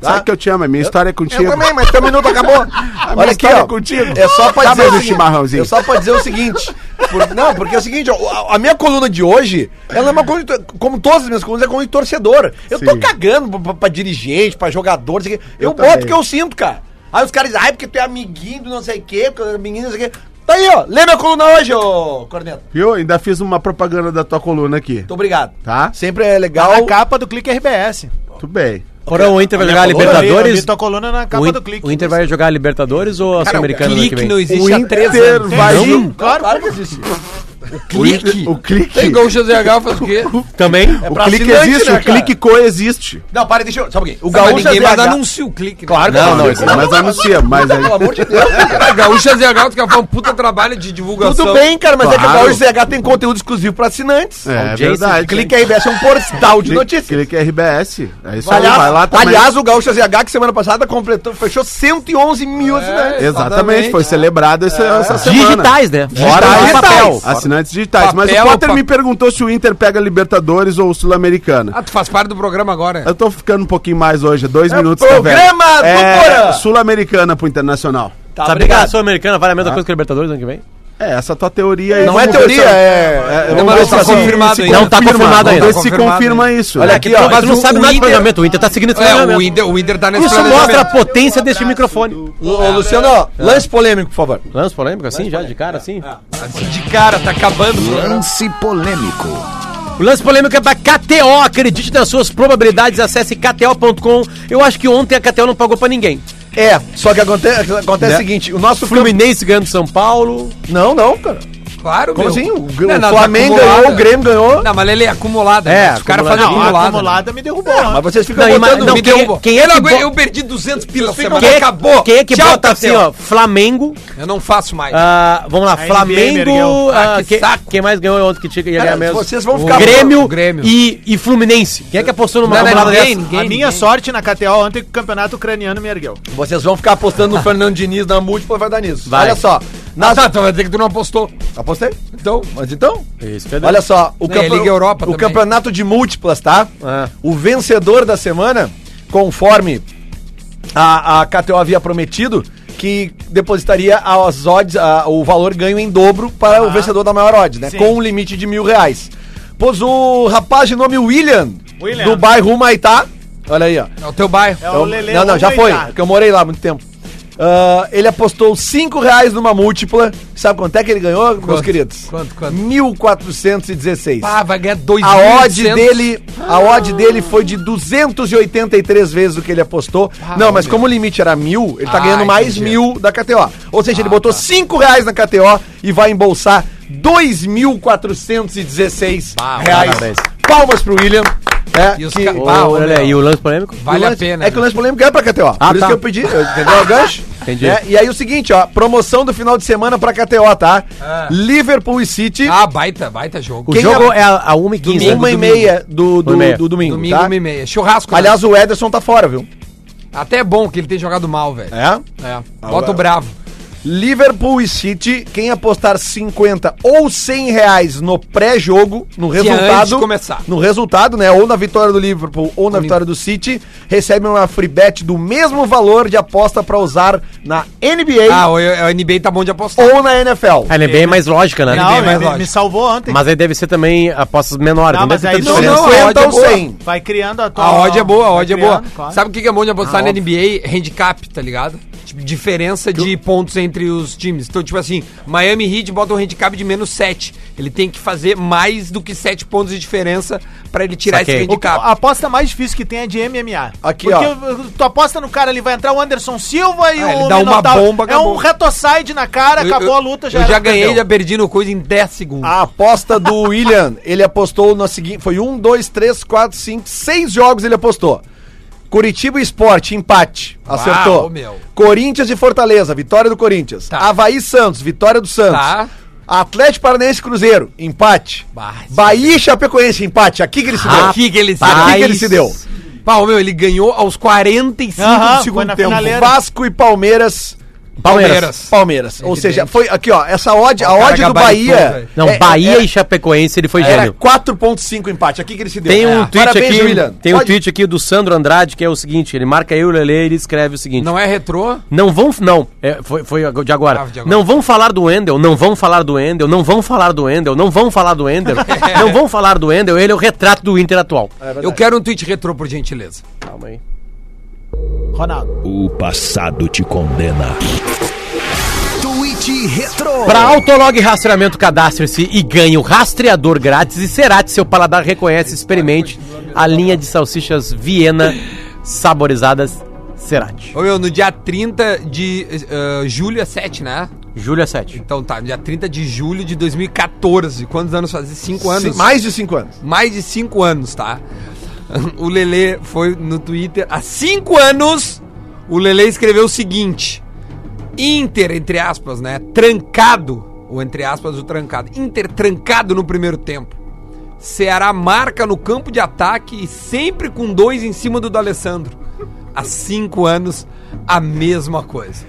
Sabe que eu te amo, a minha história é contigo. Eu também, mas teu minuto acabou. Olha aqui, história ó. é contigo. É só pra Dá dizer mais o um seguinte, chimarrãozinho. É só pra dizer o seguinte. por- não, porque é o seguinte, ó, a, a minha coluna de hoje, ela é uma coluna, de- como todas as minhas colunas, é coluna de torcedor. Eu tô Sim. cagando pra, pra- pra dirigente, pra jogador, não sei o quê. Eu, Eu boto o que eu sinto, cara. Aí os caras dizem, ai, porque tu é amiguinho do não sei o quê, porque é amiguinho do não sei o quê. Tá aí, ó. Lê minha coluna hoje, ô Corneto. Viu? Ainda fiz uma propaganda da tua coluna aqui. Muito obrigado. Tá? Sempre é Tá legal. na capa do Clique RBS. Tudo bem. Porém, o Inter vai jogar a coluna, Eu vi- eu vi Libertadores. tua coluna na capa O, do Clique. o Inter vai jogar a Libertadores ou a Sul-Americana no ano que Clique vem? não existe O há três Inter anos. vai. Claro. claro que existe. O, Inter- o clique. Tem gol GZH faz o quê? Também? O pra clique existe, né, o clique coexiste. Não, para, deixa eu. Só um pouquinho. O mas Gaúcha ninguém mais ZH. anuncia o clique. né? Claro que Não, não, não, isso mas anuncia, mas aí. Pelo amor de Deus, cara. A Gaúcha ZH, tu quer fazer um puta trabalho de divulgação. Tudo bem, cara, mas é que o Claro. Gaúcha ZH tem conteúdo exclusivo pra assinantes. É Audiência, verdade. Clique RBS é um portal de Clique- notícias. Clique RBS. É isso aí, Aliás, vai lá também. aliás, o Gaúcha ZH, que semana passada completou, fechou 111 mil assinantes. Exatamente, foi celebrado essa, semana. Digitais, né? Fora Digitais, papel. Assinantes digitais. Mas Papel, o Potter pa- me perguntou se o Inter pega Libertadores ou Sul-Americana. Ah, tu faz parte do programa agora. Eu tô ficando um pouquinho mais hoje, é dois É minutos. programa tá, do é, Sul-Americana pro Internacional. Tá, Sabia que a Sul-Americana vale a mesma coisa que a Libertadores ano que vem? É, essa tua teoria aí. Não é teoria, é. Não, tá se- confirmado ainda. Não tá confirma, confirmado vamos ainda. ver se confirma isso. Olha né? aqui, ó. mas tu não o sabe nada de Inter- planejamento. O Inter tá seguindo esse É, o planejamento. Inter, o Inter tá nesse Isso mostra a potência deste microfone. Ô, Luciano, lance polêmico, por favor. Lance polêmico assim, já, de cara, assim? De cara, tá acabando. Lance polêmico. O lance polêmico é da KTO. Acredite nas suas probabilidades. Acesse KTO.com. Eu acho que ontem a KTO não pagou pra ninguém. É, só que acontece, acontece Né? o seguinte, o nosso Fluminense ganhando São Paulo. Não, não, cara. Claro, Como meu. assim? O, o Não, não, tá Flamengo acumulada. ganhou, o Grêmio ganhou. Não, mas ele é acumulado. É, né? Os caras acumulada. fazem Não, a acumulado. acumulada me derrubou. Mas vocês ficam Não, botando... não, me quem- derrubou. quem é eu, não que bo- eu perdi 200 pila Vocês semana. Quem é, Acabou. quem é que Tchau, bota assim, ó? Flamengo. Eu não faço mais. ah, vamos lá, A NBA Flamengo. ergueu. ah, Ah, que quem, saco. quem mais ganhou ontem que tinha que ganhar mesmo? vocês vão O ficar... Grêmio, O Grêmio. E, e Fluminense. Quem é que apostou numa Não, não, acumulada dessa? A minha sorte na KTO ontem que o campeonato ucraniano me ergueu. Vocês vão ficar apostando no Fernando Diniz na múltipla, vai dar nisso. Olha só. Ah, Nas... tá, então vai dizer que tu não apostou. Apostei? Então, Mas então... Isso, Pedro. Olha só, o, é Liga Europa o também. campeonato de múltiplas, tá? Ah. O vencedor da semana, conforme a, a KTO havia prometido, que depositaria as odds, a- o valor ganho em dobro para o vencedor da maior odds, né? Sim. Com um limite de mil reais. Pois o rapaz de nome William, William. do bairro Maitá, olha aí, ó. é o teu bairro. É o Lele. não, não, já foi, porque eu morei lá há muito tempo. Ah, ele apostou 5 reais numa múltipla. Sabe quanto é que ele ganhou, meus Quanto? queridos? Quanto, quanto? 1.416. Ah, vai ganhar dois A odd dele, a odd dele foi de 283 vezes o que ele apostou. não, mas como o limite era mil, ele tá Ah, ganhando mais entendi. mil da KTO. Ou seja, ele botou 5 reais na KTO e vai embolsar 2.416 Bah, reais. parabéns. Palmas pro William. É, E os que- Ah, olha meu. e o lance polêmico? Vale o a lance- pena. É que o né? lance polêmico é pra KTO. Ah, por isso tá. que eu pedi, eu- entendeu o gancho? Entendi. É, e aí o seguinte, ó, promoção do final de semana pra KTO, tá? Ah. Liverpool e City, Ah, baita, baita jogo. O Quem jogo é- é a, a 1h15. uma e meia do, do, e meia. do domingo, Domingo, tá? uma e meia. Churrasco. né? Aliás, o Ederson tá fora, viu? Até é bom que ele tenha jogado mal, velho. É? É. Bota o bravo. Liverpool e City, quem apostar 50 ou 100 reais no pré-jogo, no é resultado. começar. No resultado, né? Ou na vitória do Liverpool ou na vitória do City, recebe uma free bet do mesmo valor de aposta pra usar na NBA Ah, o, o NBA tá bom de apostar. ou na NFL. A NBA é mais lógica, né? Não, bem me, mais me- lógico. me salvou ontem. Mas aí deve ser também apostas menores. Não, Não, deve mas ter tanta não, diferença. não, a 50 odd é ou boa. 100. Vai criando a tua... A odd é boa, a odd é boa. criando, claro. Sabe o que que é bom de apostar Ah, na óbvio. NBA? Handicap, tá ligado? Tipo, diferença de pontos entre os times. Então, tipo assim, Miami Heat bota um handicap de menos 7. Ele tem que fazer mais do que 7 pontos de diferença pra ele tirar Saquei. esse handicap. a aposta mais difícil que tem é de MMA. Aqui, Porque ó. tu aposta no cara, ele vai entrar o Anderson Silva e Ah, o ele dá uma bomba, É acabou. um retocide na cara, Eu- acabou eu- a luta, já Eu já ganhei, perdeu. já perdi no coisa em 10 segundos. A aposta do William, ele apostou no seguinte: foi um, dois, três, quatro, cinco, seis jogos ele apostou. Curitiba e Esporte, empate. Acertou. ô, meu. Corinthians e Fortaleza, vitória do Corinthians. Tá. Havaí e Santos, vitória do Santos. Tá. Atlético Paranaense e Cruzeiro, empate. Bah, Bahia e Chapecoense, empate. Aqui que ele se deu. Aqui que ele se Aqui deu. que ele se deu. Ô, meu, ele ganhou aos 45 Aham, do segundo tempo. finaleira. Vasco e Palmeiras. Palmeiras. Palmeiras. Ou seja, foi aqui, ó. Essa odd, a odd do Bahia. Não, é- Bahia era- e Chapecoense, ele foi Era gênio. 4.5 empate. Aqui que ele se deu. Tem um É. tweet Parabéns, aqui, William. tem um tweet aqui do Sandro Andrade que é o seguinte, ele marca eu e o Lele e ele escreve o seguinte: Não é retrô? Não vão, não, é, foi, foi de agora. Ah, de agora. Não vão falar do Wendel, não vão falar do Wendel, não vão falar do Wendel, não vão falar do Wendel, não vão falar do Wendel, ele é o retrato do Inter atual. Eu quero um tweet retrô, por gentileza. Calma aí. Ronaldo. O passado te condena. Tweet Retro. Para Autolog Rastreamento, cadastre-se e ganhe o rastreador grátis e Cerati, seu paladar reconhece, experimente a linha de salsichas Viena saborizadas Cerati. Ô, meu, no dia 30 de eh, julho é 7, né? Júlia 7. Então tá, no dia 30 de julho de 2014. Quantos anos fazia? 5 anos? Sim, mais de 5 anos. Mais de 5 anos, tá? O Lelê foi no Twitter. Há 5 anos, o Lelê escreveu o seguinte: Inter, entre aspas, né? Trancado. Ou entre aspas, o trancado. Inter trancado no primeiro tempo. Ceará marca no campo de ataque e sempre com dois em cima do D'Alessandro. Há 5 anos, a mesma coisa.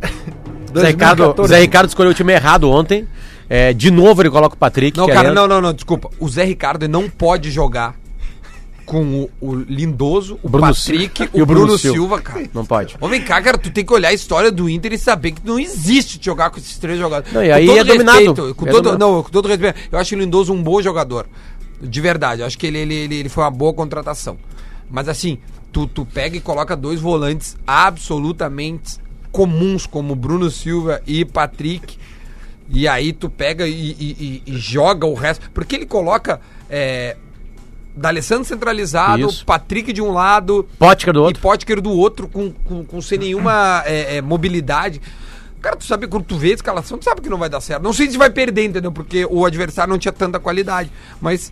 Zé Ricardo, 2014. Zé Ricardo escolheu o time errado ontem. É, de novo ele coloca o Patrick. Não, é cara, lento. não, não, não, desculpa. O Zé Ricardo não pode jogar com o, o Lindoso, o, Bruno Patrick Silva. o Bruno, Silva, cara. Não pode. Vem cá, cara, tu tem que olhar a história do Inter e saber que não existe jogar com esses três jogadores. Não, e aí todo é dominado. respeito, com É todo, dominado. não, com todo respeito, eu acho o Lindoso um bom jogador. De verdade, eu acho que ele, ele, ele, ele foi uma boa contratação. Mas assim, tu, tu pega e coloca dois volantes absolutamente comuns, como Bruno Silva e Patrick. E aí tu pega e, e- e- e joga o resto. Porque ele coloca é, D'Alessandro centralizado, Isso. Patrick de um lado, Potker do e outro. Potker do outro, com, com, com sem nenhuma é, é, mobilidade. Cara, tu sabe quando tu vê a escalação, tu sabe que não vai dar certo. Não sei se vai perder, entendeu? Porque o adversário não tinha tanta qualidade. Mas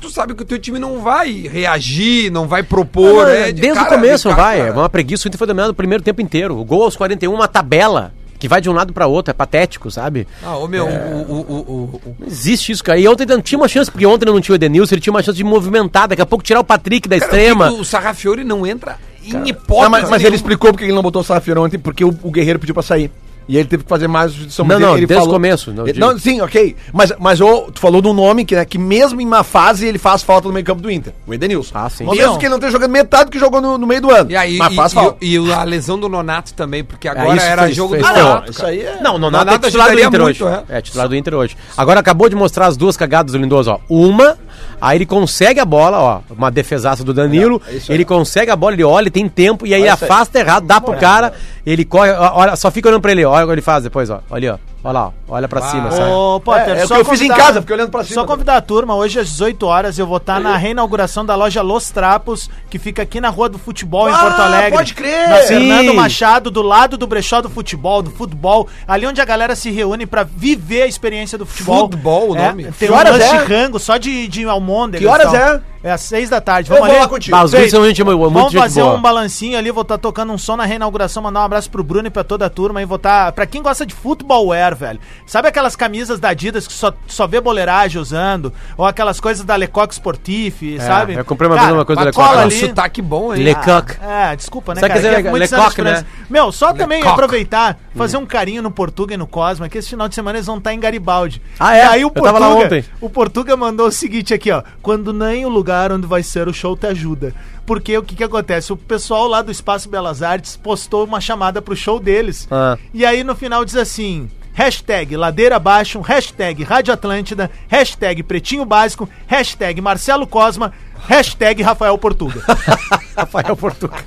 tu sabe que o teu time não vai reagir, não vai propor. Não, né? De desde cara, o começo não vai. cara. É uma preguiça. O Inter foi dominado o primeiro tempo inteiro. O gol aos 41, uma tabela que vai de um lado pra outro. É patético, sabe? Ah, ô meu, o, o, o, o- Não existe isso, cara. E ontem não tinha uma chance, porque ontem não tinha o Edenilson, ele tinha uma chance de movimentar. Daqui a pouco tirar o Patrick da extrema. O Sarrafiori não entra em hipótese. Não, mas, mas ele explicou porque ele não botou o Sarafiro ontem, porque o, o Guerreiro pediu pra sair. E ele teve que fazer mais substituição. Não, não, ele, desde o começo, não Ele-. Não, sim, ok. Mas, mas ô, tu falou de um nome que, né, que mesmo em uma fase ele faz falta no meio campo do Inter. O Edenilson. Ah, sim. Mesmo meu. que ele não tenha jogado metade do que jogou no, no meio do ano. E aí, mas e, faz e- falta. e o- a lesão do Nonato também, porque agora isso era fez- jogo fez do ferrou. Nonato. Ah, isso aí é... Não, não, Nonato nada é titular do Inter muito, hoje. é. É. titular do Inter hoje. Agora acabou de mostrar as duas cagadas do Lindoso, ó. Uma, aí ele consegue a bola, ó, uma defesaça do Danilo, É, ele consegue a bola, ele olha, tem tempo, e aí Olha ele afasta errado, dá pro cara, ele corre, olha, só fica olhando pra ele, olha o que ele faz depois, ó. Olha, ó. Olha lá. Olha pra cima, sabe? Ô, Potter, É, é o só que eu fiz em casa, fiquei olhando pra cima Só convidar a turma, hoje às 18 horas eu vou estar na reinauguração da loja Los Trapos, que fica aqui na Rua do Futebol, em Ah, Porto Alegre. pode crer! Na Sim. Fernando Machado, do lado do brechó do futebol, do futebol, ali onde a galera se reúne pra viver a experiência do futebol. Futebol, o É, nome? Tem Que um horas lanche é? de rango, só de, de almôndega. Que horas é? É às 6 da tarde. Eu vou re- lá contigo. São gente, muito Vamos gente fazer boa. um balancinho ali, vou estar tocando um som na reinauguração, mandar um abraço pro Bruno e pra toda a turma e vou estar. Pra quem gosta de futebol wear, velho. Sabe aquelas camisas da Adidas que só, só vê boleiragem usando? Ou aquelas coisas da Lecoq Sportif, sabe? eu comprei uma vez uma coisa da cola Lecoq. Olha um ali. sotaque bom, hein? Lecoq. Ah, é, desculpa, né, Sabe cara? dizer Que é Lecoq, né? Meu, só também aproveitar, fazer um carinho no Portuga e no Cosma, que esse final de semana eles vão estar em Garibaldi. Ah, é? E aí o Eu tava lá Portuga, ontem. o Portuga mandou o seguinte aqui, ó. Quando nem o lugar onde vai ser o show te ajuda. Porque o que que acontece? O pessoal lá do Espaço Belas Artes postou uma chamada pro show deles. Ah. E aí no final diz assim... Hashtag Ladeira Abaixo, hashtag Rádio Atlântida, hashtag Pretinho Básico, hashtag Marcelo Cosma, hashtag Rafael Portuga. Rafael Portugal.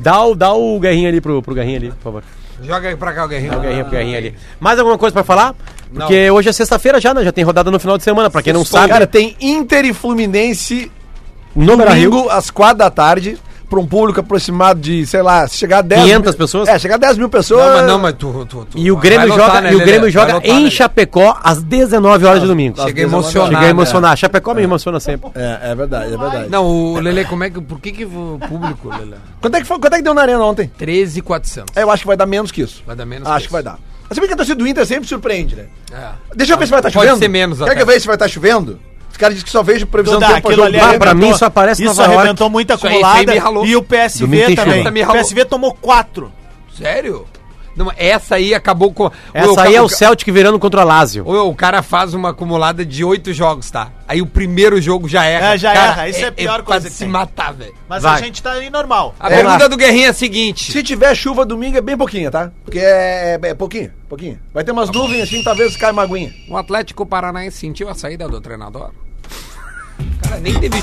Dá o, dá o Guerrinho ali pro, pro Guerrinho ali, por favor. Joga aí pra cá o Guerrinho. O Guerrinho pro Guerrinho ali. Mais alguma coisa pra falar? Porque hoje é sexta-feira já, né? Já tem rodada no final de semana. Pra quem não sabe, Cara, tem Inter e Fluminense no domingo às quatro da tarde, para um público aproximado de, sei lá, se chegar a 10 500 mil- pessoas? É, chegar a 10 mil pessoas. Não, mas não, mas tu. tu, tu E o Grêmio joga, né, e o? Grêmio joga lotar, em né? Chapecó às 19 horas de domingo. Cheguei Às emocionado. Cheguei a né? emocionar. Chapecó me emociona sempre. É, é verdade, é verdade. Não, o Lele, como é que. Por que, que o público, Lele? Quanto, é que foi, quanto é que deu na arena ontem? 13,400. É, eu acho que vai dar menos que isso. Vai dar menos Acho que que vai dar. Mas sabe que a torcida do Inter sempre surpreende, né? É. Deixa eu ver se vai estar Pode chovendo. ser menos Quer até. que eu veja se vai estar chovendo? Os caras dizem que só vejo previsão Duda, do tempo jogo ali Ah, pra mim só aparece Isso Nova York. arrebentou isso aí acumulada. E o PSV também. O. PSV tomou quatro. Sério? Não, essa aí acabou com. Essa o, aí é o Celtic virando contra o Lazio. Ô, O cara faz uma acumulada de oito jogos, tá? Aí o primeiro jogo já erra. É, já Cara, erra. Isso é a pior pra coisa que se tem. matar, velho. Mas Vai. a gente tá aí normal. A É, pergunta lá. do Guerrinho é a seguinte. Se tiver chuva domingo é bem pouquinho, tá? Porque é, é, é pouquinho, pouquinho. Vai ter umas nuvens assim, talvez caia uma aguinha. O Atlético Paranaense sentiu a saída do treinador? Cara, nem teve